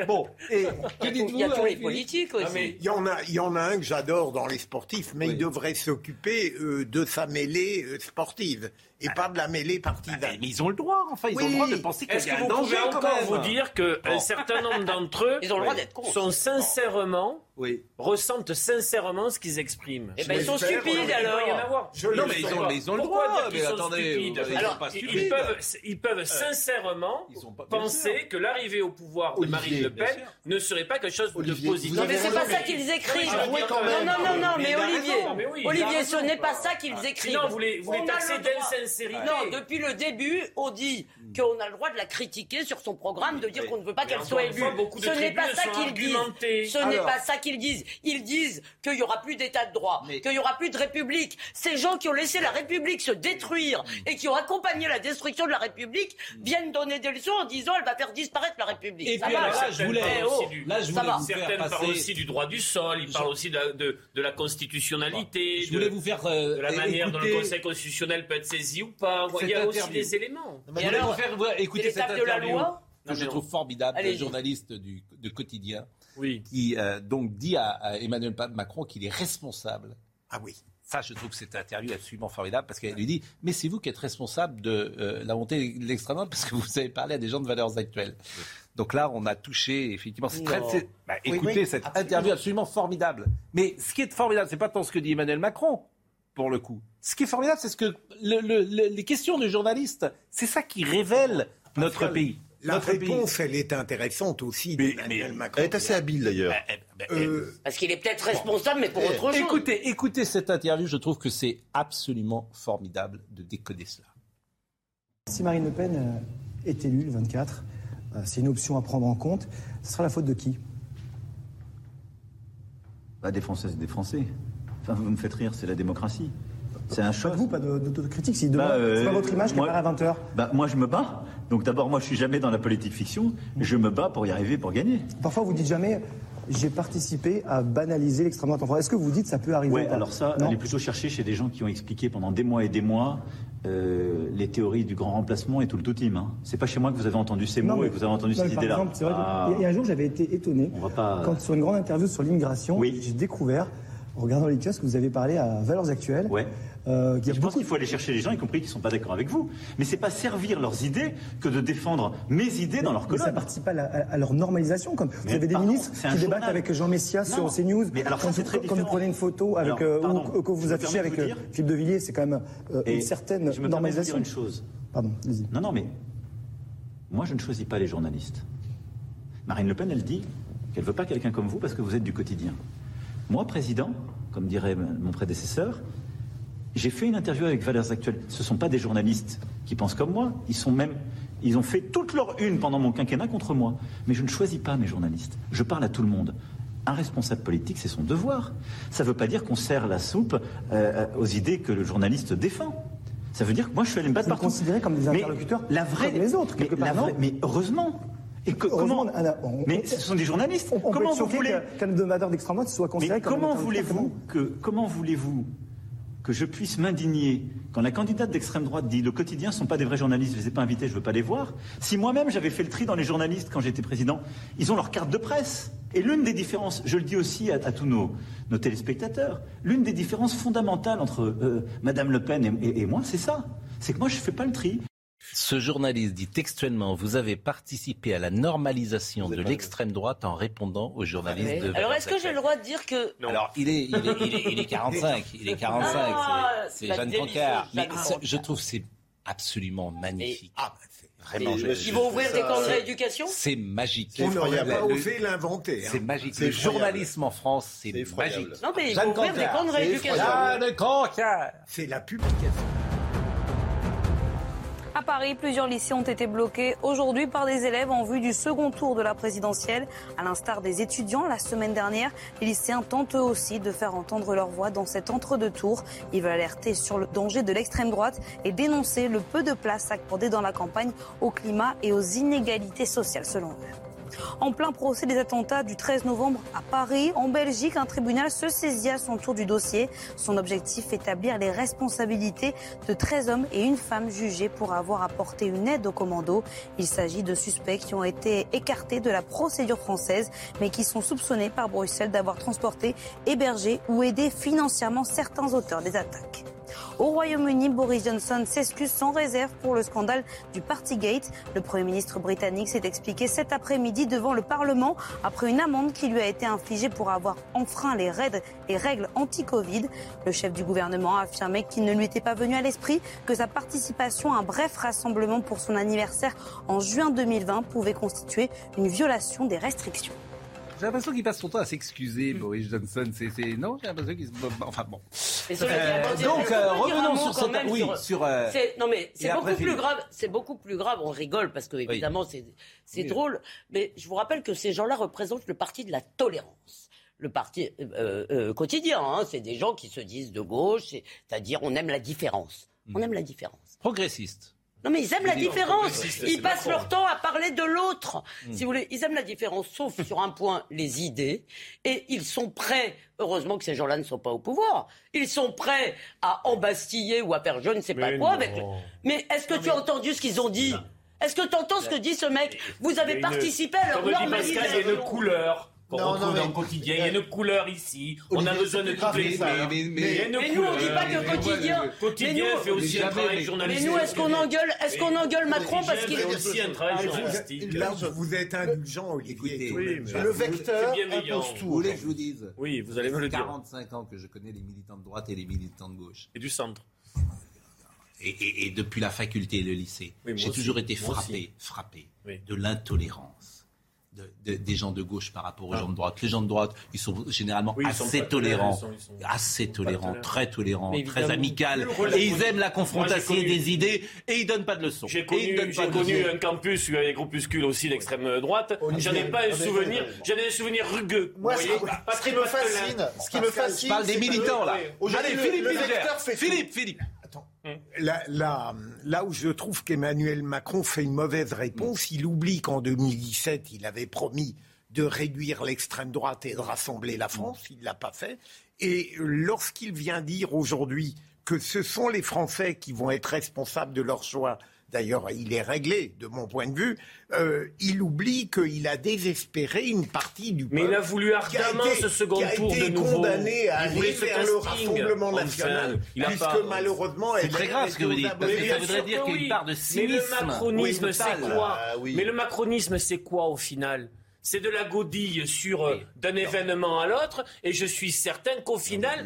bon, et que Il dites-vous y a tous les politiques Ah, aussi. Il y en a, il y en a un que j'adore dans les sportifs, mais il devrait s'occuper euh, de sa mêlée euh, sportive et pas de la mêlée Ah, partisane. mais ils ont le droit, enfin, ils ont le droit de penser qu'il y que a un vous danger pouvez encore vous dire qu'un Bon. certain nombre d'entre eux Ils ont le droit d'être sont sincèrement, Oui. ressentent sincèrement ce qu'ils expriment Eh ben, ils sont stupides oui. Il y en alors. Je Non, mais ils ont, ils ont le Pourquoi droit. dire qu'ils mais sont attendez, stupides ils sont Alors, pas ils, stupides. ils peuvent, ils peuvent sincèrement Ils pas- penser que l'arrivée au pouvoir de Marine Le Pen ne serait pas quelque chose Olivier, de positif. Non, mais c'est pas ça qu'ils écrivent. Ah, Non, non, non, non, Mais a Olivier, a Olivier, ce n'est pas ça qu'ils écrivent. Non, vous les, vous les a taxez le Non, depuis le début, on dit qu'on a le droit de la critiquer sur son programme, de dire qu'on ne veut pas qu'elle soit élue. Ce n'est pas ça qu'ils disent. Ce n'est pas ça qu'ils disent. Ils disent qu'il n'y aura plus d'état de droit, qu'il n'y aura plus de république. Ces gens qui ont laissé la République se détruire et qui ont accompagné la destruction de la République viennent donner des leçons en disant elle va faire disparaître la République. Et Ça puis va, alors ça. là, je voulais, Eh oh, là, je ça voulais va. vous faire Certaines parlent aussi du droit du sol, ils parlent aussi de la, de, de la constitutionnalité, Je de, voulais vous faire euh, de la manière dont le Conseil constitutionnel peut être saisi ou pas. Il y a Cette aussi interview. des éléments. Et voulais alors, vous faire écouter cette l'étape de la interview loi que Non, je mais trouve formidable, le journaliste du, de quotidien Oui. qui euh, donc dit à, à Emmanuel Macron qu'il est responsable. Ah oui. Ça, je trouve que cette interview absolument formidable parce qu'elle lui dit Mais c'est vous qui êtes responsable de euh, la montée de l'extrême droite parce que vous avez parlé à des gens de valeurs actuelles. Donc là, on a touché, effectivement, très. Bah, Oui, écoutez oui, cette absolument. interview absolument formidable. Mais ce qui est formidable, c'est pas tant ce que dit Emmanuel Macron, pour le coup. Ce qui est formidable, c'est ce que le- le- le- les questions de journalistes, c'est ça qui révèle notre Pascal, pays. La Notre pays. réponse, elle est intéressante aussi Mais- d'Emmanuel mais- Macron. Elle est assez habile d'ailleurs. Eh, eh, eh, Euh, Parce qu'il est peut-être responsable, mais pour autre chose. Écoutez, écoutez cette interview, je trouve que c'est absolument formidable de décoder cela. Si Marine Le Pen euh, est élue le 24, euh, c'est une option à prendre en compte. Ce sera la faute de qui? Bah, des Françaises et des Français. Enfin, vous me faites rire, c'est la démocratie. C'est un Pas choc. de vous, pas de- d'autocritique. Si demain, Bah, euh, c'est pas votre image qui apparaît à 20h. Bah, moi, je me bats. Donc d'abord, moi, je suis jamais dans la politique fiction. Je me bats pour y arriver, pour gagner. Parfois, vous dites jamais j'ai participé à banaliser l'extrême droite en France. Est-ce que vous dites ça peut arriver Ouais, ou pas alors ça, Non allez plutôt chercher chez des gens qui ont expliqué pendant des mois et des mois euh, les théories du grand remplacement et tout le tout team. Hein. C'est pas chez moi que vous avez entendu ces Non, mots mais- et que vous avez entendu non, cette idée-là. Ah, et, et un jour, j'avais été étonné on va pas. quand sur une grande interview sur l'immigration, Oui. j'ai découvert, en regardant les kiosques, que vous avez parlé à Valeurs Actuelles. Ouais. euh, Je pense qu'il faut aller chercher les gens, y compris qui ne sont pas d'accord avec vous. Mais c'est pas servir leurs idées que de défendre mes idées dans leur Mais ça colonne. participe pas à, leur normalisation. Comme vous avez des pardon, ministres qui débattent journal. avec Jean Messia sur Non, CNews. mais alors quand, vous- très quand vous différent. prenez une photo avec Alors, euh, pardon, ou, ou que vous affichez avec euh, dire- Philippe de Villiers, c'est quand même euh, une certaine je me permets de vous dire normalisation. une chose. Pardon. Non, non, mais Moi, je ne choisis pas les journalistes. Marine Le Pen, elle dit qu'elle ne veut pas quelqu'un comme vous parce que vous êtes du quotidien. Moi, président, comme dirait mon prédécesseur, j'ai fait une interview avec Valeurs Actuelles. Ce ne sont pas des journalistes qui pensent comme moi. Ils sont même, ils ont fait toute leur une pendant mon quinquennat contre moi. Mais je ne choisis pas mes journalistes. Je parle à tout le monde. Un responsable politique, c'est son devoir. Ça ne veut pas dire qu'on sert la soupe euh, aux idées que le journaliste défend. Ça veut dire que moi, je suis allé me battre par considérés comme des interlocuteurs mais la vraie, comme les autres, quelque mais, part, mais heureusement. Et que, comment on, Mais ce sont des journalistes. On, on comment vous voulez qu'un hebdomadaire d'extrême droite soit considéré mais comme comment voulez-vous que comment voulez-vous que je puisse m'indigner quand la candidate d'extrême droite dit le quotidien ne sont pas des vrais journalistes, je les ai pas invités, je veux pas les voir. Si moi-même j'avais fait le tri dans les journalistes quand j'étais président, ils ont leur carte de presse. Et l'une des différences, je le dis aussi à, à tous nos, nos, téléspectateurs, l'une des différences fondamentales entre euh, Madame Le Pen et, et, et moi, c'est ça. C'est que moi je fais pas le tri. Ce journaliste dit textuellement Vous avez participé à la normalisation de l'extrême droite en répondant aux journalistes ah, de. Alors, est-ce que j'ai le droit de dire que. Non. Alors, il est, il, est, il, est, il est 45. Il est 45. Ah, c'est Jeanne Cancard. Mais je trouve c'est absolument magnifique. Ah, Vraiment, Ils vont ouvrir des camps de rééducation? C'est magique. On n'aurait pas osé l'inventer. C'est magique. Le journalisme en France, c'est magique. Non, mais ils vont ouvrir des camps de rééducation. C'est la publication. À Paris, plusieurs lycées ont été bloqués aujourd'hui par des élèves en vue du second tour de la présidentielle. À l'instar des étudiants, la semaine dernière, les lycéens tentent eux aussi de faire entendre leur voix dans cet entre-deux-tours. Ils veulent alerter sur le danger de l'extrême droite et dénoncer le peu de place accordée dans la campagne au climat et aux inégalités sociales, selon eux. En plein procès des attentats du 13 novembre à Paris, en Belgique, un tribunal se saisit à son tour du dossier. Son objectif, établir les responsabilités de 13 hommes et une femme jugés pour avoir apporté une aide aux commandos. Il s'agit de suspects qui ont été écartés de la procédure française, mais qui sont soupçonnés par Bruxelles d'avoir transporté, hébergé ou aidé financièrement certains auteurs des attaques. Au Royaume-Uni, Boris Johnson s'excuse sans réserve pour le scandale du Partygate. Le Premier ministre britannique s'est expliqué cet après-midi devant le Parlement après une amende qui lui a été infligée pour avoir enfreint les règles anti-Covid. Le chef du gouvernement a affirmé qu'il ne lui était pas venu à l'esprit que sa participation à un bref rassemblement pour son anniversaire en juin 2020 pouvait constituer une violation des restrictions. J'ai l'impression qu'il passe son temps à s'excuser, Boris Johnson. C'est, non, j'ai l'impression qu'il se. Enfin bon. Euh, donc euh, revenons sur cette. Oui, sur. euh, non mais c'est beaucoup plus grave. C'est beaucoup plus grave. On rigole parce que évidemment c'est drôle. Mais je vous rappelle que ces gens-là représentent le parti de la tolérance. Le parti euh, euh, quotidien, hein, c'est des gens qui se disent de gauche, c'est-à-dire on aime la différence. On aime la différence. Progressiste. Non mais ils aiment la différence. Ils passent leur temps à parler de l'autre. Si vous voulez, ils aiment la différence, sauf sur un point, les idées. Et ils sont prêts, heureusement que ces gens-là ne sont pas au pouvoir, ils sont prêts à embastiller ou à faire je ne sais pas Mais quoi non. avec... le- Mais est-ce que tu as entendu ce qu'ils ont dit? Est-ce que tu entends ce que dit ce mec? Vous avez participé à leur Comme le dit Pascal, il y a une normalisation. couleur qu'on Non, retrouve non, mais- dans le quotidien. Il y a une couleur ici. on a besoin de toutes les couleurs. hein. Mais, nous, on dit pas que couleur. quotidien. Quotidien Mais nous- fait aussi un travail mais- journalistique. Mais nous, est-ce qu'on engueule, est-ce qu'on engueule Macron parce qu'il... fait aussi un travail Ah, journalistique. Là, vous êtes indulgent, Olivier. Le vecteur impose Vous tout. voulez que je vous dise Oui, vous allez me le dire. 45 ans que je connais les militants de droite et les militants de gauche. Et du centre. Et, et- et depuis la faculté et le lycée, Oui, j'ai toujours été frappé, frappé Oui. de l'intolérance. De- de- des gens de gauche par rapport aux gens de droite. Les gens de droite, ils sont généralement Oui, ils sont assez tolérants, tolérants, ils sont- ils sont assez tolérants, tolérants. très tolérants, très amicales, et ils aiment la confrontation connu- des idées, et ils donnent pas de leçons. J'ai connu, j'ai un campus où il y avait des groupuscules aussi d'extrême droite. J'en ai pas un souvenir. J'en ai des souvenirs rugueux. Moi, ce qui- me fascine, ce qui me fascine, Je parle des militants, là. Allez, le- Philippe. Philippe, Philippe. Là, là, là où je trouve qu'Emmanuel Macron fait une mauvaise réponse, il oublie qu'en 2017, il avait promis de réduire l'extrême droite et de rassembler la France. Il ne l'a pas fait. Et lorsqu'il vient dire aujourd'hui que ce sont les Français qui vont être responsables de leur choix, d'ailleurs il est réglé de mon point de vue, euh, il oublie qu'il a désespéré une partie du Mais il a voulu a ardemment été- ce second qui a tour été de nouveau. condamné à Il aller vers le. Rassemblement Enfin, national, il a puisque pas- malheureusement... C'est elle très est grave ce que vous dites, parce que ça voudrait dire qu'il y a une oui. part de Mais cynisme. le macronisme, Oui, c'est quoi Ah oui. Mais le macronisme, c'est quoi au final? C'est de la godille sur euh, d'un événement à l'autre, et je suis certain qu'au final,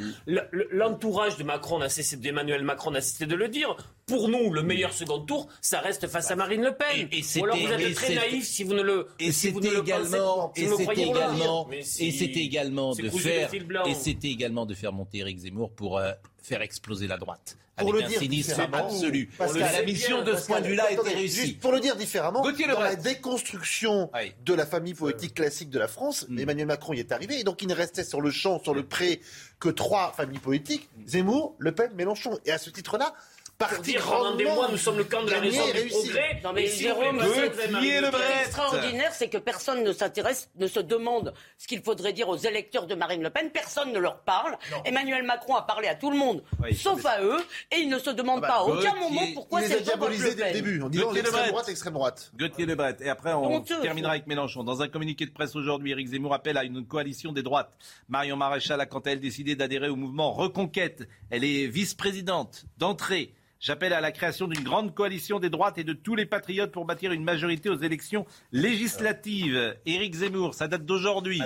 l'entourage de Macron d'Emmanuel Macron n'a cessé de le dire. Pour nous, le meilleur second tour, ça reste face à Marine Le Pen. Et, Ou alors vous êtes très naïf si vous ne le et également, et c'était également, et c'était également de faire, et c'était également de faire monter Éric Zemmour pour euh, faire exploser la droite. Pour avec le un cynisme absolu. Parce que la mission de ce point de vue-là a été réussie. pour le dire différemment, dans la déconstruction de la famille politique classique de la France, mm. Emmanuel Macron y est arrivé, et donc il ne restait sur le champ, sur le pré, que trois familles politiques, Zemmour, Le Pen, Mélenchon. Et à ce titre-là, parti pendant des mois, nous sommes le camp de la raison du progrès. Non mais Jérôme, ce extraordinaire, c'est que personne ne s'intéresse, ne se demande ce qu'il faudrait dire aux électeurs de Marine Le Pen. Personne ne leur parle. Emmanuel Macron a parlé à tout le monde, sauf à eux, et il ne se demande ah bah, pas à aucun moment pourquoi c'est diabolisé dès le début, en disant extrême droite, extrême droite. Gauthier Lebret. Et après, on terminera avec Mélenchon. Dans un communiqué de presse aujourd'hui, Éric Zemmour appelle à une coalition des droites. Marion Maréchal a quant à elle décidé d'adhérer au mouvement Reconquête. Elle est vice-présidente d'entrée J'appelle à la création d'une grande coalition des droites et de tous les patriotes pour bâtir une majorité aux élections législatives. Éric Zemmour, ça date d'aujourd'hui.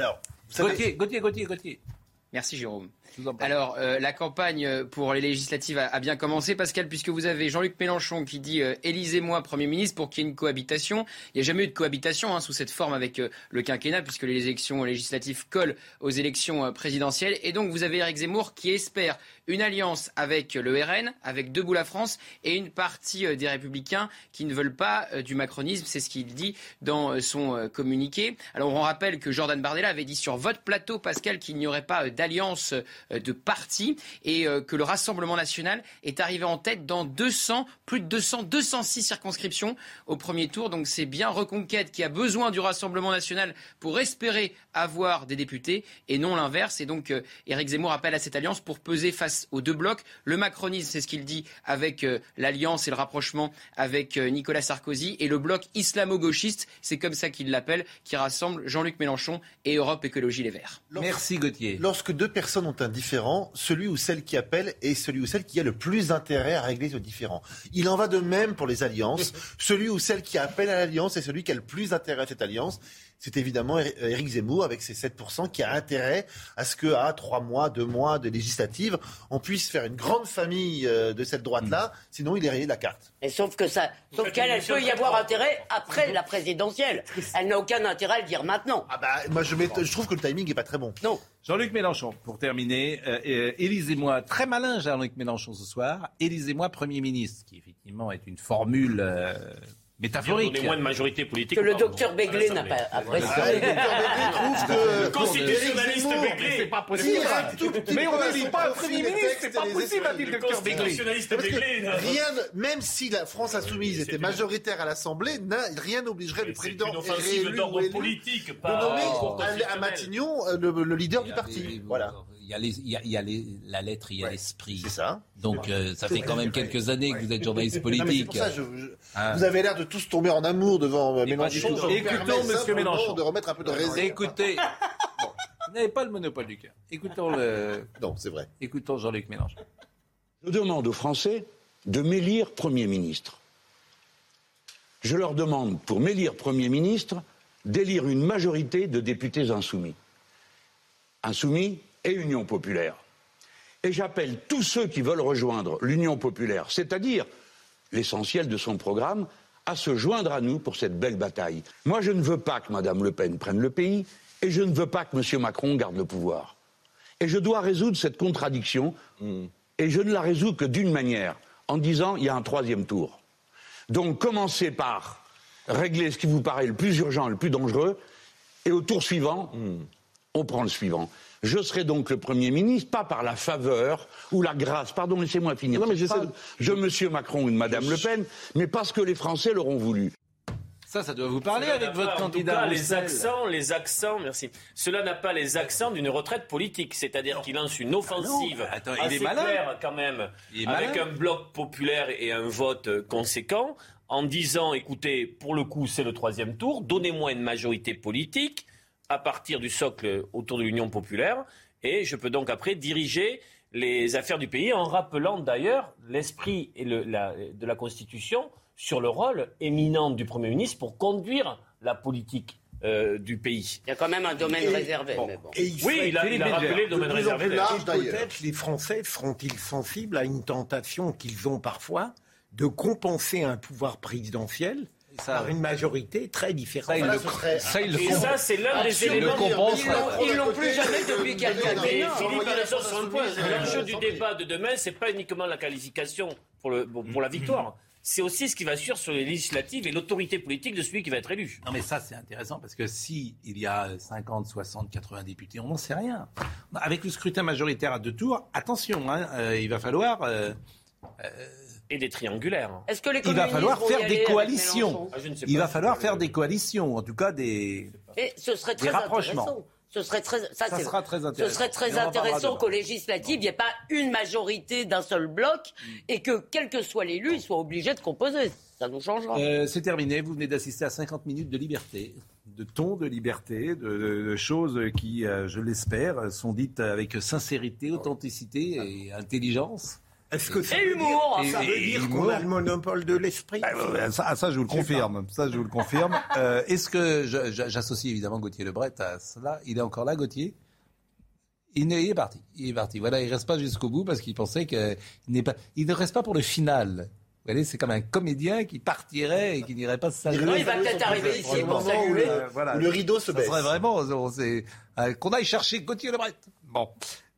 Gauthier, Gauthier, Gauthier, Gauthier. Merci Jérôme. Alors, euh, la campagne pour les législatives a, bien commencé, Pascal, puisque vous avez Jean-Luc Mélenchon qui dit euh, Élisez-moi Premier ministre pour qu'il y ait une cohabitation. Il n'y a jamais eu de cohabitation hein, sous cette forme avec euh, le quinquennat, puisque les élections législatives collent aux élections présidentielles. Et donc, vous avez Eric Zemmour qui espère une alliance avec le RN, avec Debout la France, et une partie des Républicains qui ne veulent pas du macronisme. C'est ce qu'il dit dans son communiqué. Alors, on rappelle que Jordan Bardella avait dit sur votre plateau, Pascal, qu'il n'y aurait pas d'alliance de partis et euh, que le Rassemblement national est arrivé en tête dans 200, plus de 200, 206 circonscriptions au premier tour. Donc c'est bien Reconquête qui a besoin du Rassemblement national pour espérer avoir des députés et non l'inverse. Et donc euh, Éric Zemmour appelle à cette alliance pour peser face aux deux blocs. Le macronisme, c'est ce qu'il dit avec euh, l'alliance et le rapprochement avec Nicolas Sarkozy et le bloc islamo-gauchiste, c'est comme ça qu'il l'appelle, qui rassemble Jean-Luc Mélenchon et Europe Écologie Les Verts. Merci Gauthier. Lorsque deux personnes ont un différent, celui ou celle qui appelle est celui ou celle qui a le plus intérêt à régler ce différent. Il en va de même pour les alliances. celui ou celle qui appelle à l'alliance est celui qui a le plus intérêt à cette alliance c'est évidemment Éric Zemmour avec ses 7% qui a intérêt à ce qu'à trois mois, deux mois de législative, on puisse faire une grande famille euh, de cette droite-là, mm. sinon il est rayé de la carte. Et sauf que ça, sauf qu'elle, elle peut y avoir intérêt après la présidentielle. Elle n'a aucun intérêt à le dire maintenant. Ah bah, moi je, je trouve que le timing n'est pas très bon. Non. Jean-Luc Mélenchon, pour terminer, euh, euh, élisez-moi, très malin Jean-Luc Mélenchon ce soir, élisez-moi Premier ministre, qui effectivement est une formule métaphorique. On est moins de majorité politique. Que le docteur Begley n'a pas apprécié. Le docteur Begley trouve que. Le constitutionnaliste Begley. C'est pas possible. Mais on ne dit pas Premier ministre, c'est pas possible, a dit le docteur Begley. Rien, même si la France Insoumise était majoritaire à l'Assemblée, rien n'obligerait le président réélu d'ordre politique, de nommer à Matignon euh, le leader du parti. Voilà il y a, la lettre, il y a l'esprit. C'est ça. Donc euh, ça fait quand même quelques années que vous êtes journaliste politique. Pour ça, ah. Vous avez l'air de tous tomber en amour devant euh, Mélenchon. Écoutons Monsieur Mélenchon. De remettre un peu de raison. Écoutez, vous n'avez pas le monopole du cœur. Écoutons le. Non, c'est vrai. Écoutons Jean-Luc Mélenchon. Je demande aux Français de m'élire Premier ministre. Je leur demande, pour m'élire Premier ministre, d'élire une majorité de députés insoumis. Insoumis, et Union populaire. Et j'appelle tous ceux qui veulent rejoindre l'Union populaire, c'est-à-dire l'essentiel de son programme, à se joindre à nous pour cette belle bataille. Moi, je ne veux pas que Mme Le Pen prenne le pays et je ne veux pas que M. Macron garde le pouvoir. Et je dois résoudre cette contradiction et je ne la résous que d'une manière, en disant il y a un troisième tour. Donc commencez par régler ce qui vous paraît le plus urgent, le plus dangereux, et au tour suivant, on prend le suivant. Je serai donc le Premier ministre, pas par la faveur ou la grâce, pardon, laissez-moi finir, non, mais de Monsieur Macron ou de Madame Le Pen, mais parce que les Français l'auront voulu. Ça, ça doit vous parler avec votre candidat. les accents, les accents, merci. Cela n'a pas les accents d'une retraite politique, c'est-à-dire qu'il lance une offensive ah Attends, assez il est malin. claire quand même, avec un bloc populaire et un vote conséquent, en disant, écoutez, pour le coup, c'est le troisième tour, donnez-moi une majorité politique à partir du socle autour de l'Union populaire. Et je peux donc après diriger les affaires du pays en rappelant d'ailleurs l'esprit de la Constitution sur le rôle éminent du Premier ministre pour conduire la politique euh, du pays. Il y a quand même un domaine Et- réservé. mais bon. Et il Oui, il a, il a rappelé le domaine de plus en réservé. plus d'ailleurs. large, Peut-être les Français seront-ils sensibles à une tentation qu'ils ont parfois de compenser un pouvoir présidentiel par une majorité très différente. Ça, il le- ça, il le Et ça, c'est l'un des éléments. Ils le l'ont- plus jamais depuis quelques années. Philippe, il a raison sur un point. L'enjeu du débat de demain, c'est pas uniquement la qualification pour, le, la victoire. C'est aussi ce qui va suivre sur les législatives et l'autorité politique de celui qui va être élu. Non mais ça c'est intéressant parce que si il y a 50, 60, 80 députés, on n'en sait rien. Avec le scrutin majoritaire à deux tours, attention, hein, euh, il va falloir euh, Et des triangulaires. Est-ce que les il va falloir faire des coalitions. Ah, Il va falloir faire des coalitions, en tout cas des. Et ce serait Des très rapprochements. intéressant. Ce serait très, ça, Ça c'est- sera très Ce intéressant. serait très intéressant qu'aux législatives, il n'y ait pas une majorité d'un seul bloc et que, quel que soit l'élu, il soit obligé de composer. Ça nous changera. Euh, c'est terminé. Vous venez d'assister à 50 minutes de liberté, de ton de liberté, de, de- de choses qui, euh, je l'espère, sont dites avec sincérité, authenticité et intelligence. Est-ce que ça Et humour. ça veut dire qu'on a le monopole de l'esprit Ah, ouais, ça, ça, je vous le confirme. Ça, je vous le confirme. Euh, Est-ce que j'associe évidemment Gauthier Lebret à cela? Il est encore là, Gauthier? Il, est parti. Il est parti. Voilà, il reste pas jusqu'au bout parce qu'il pensait qu'il n'est pas. Il ne reste pas pour le final. Vous voyez, c'est comme un comédien qui partirait et qui n'irait pas se Non, il va peut-être arriver ici pour saluer. Euh, voilà. Où le rideau se Ça baisse. serait vraiment euh, qu'on aille chercher Gauthier Lebret. Bon.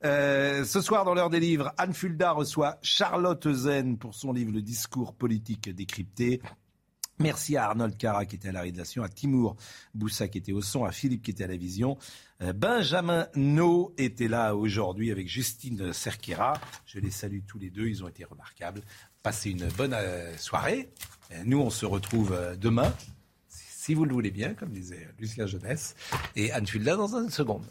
Euh, ce soir, dans l'heure des livres, Anne Fulda reçoit Charlotte Zen pour son livre Le discours politique décrypté. Merci à Arnold Cara qui était à la réalisation, à Timour Boussa qui était au son, à Philippe qui était à la vision. Euh, Benjamin No était là aujourd'hui avec Justine Cerquera. Je les salue tous les deux, ils ont été remarquables. Passez une bonne euh, soirée. Nous, on se retrouve demain, si vous le voulez bien, comme disait Lucien Jeunesse, et Anne Fulda dans une seconde.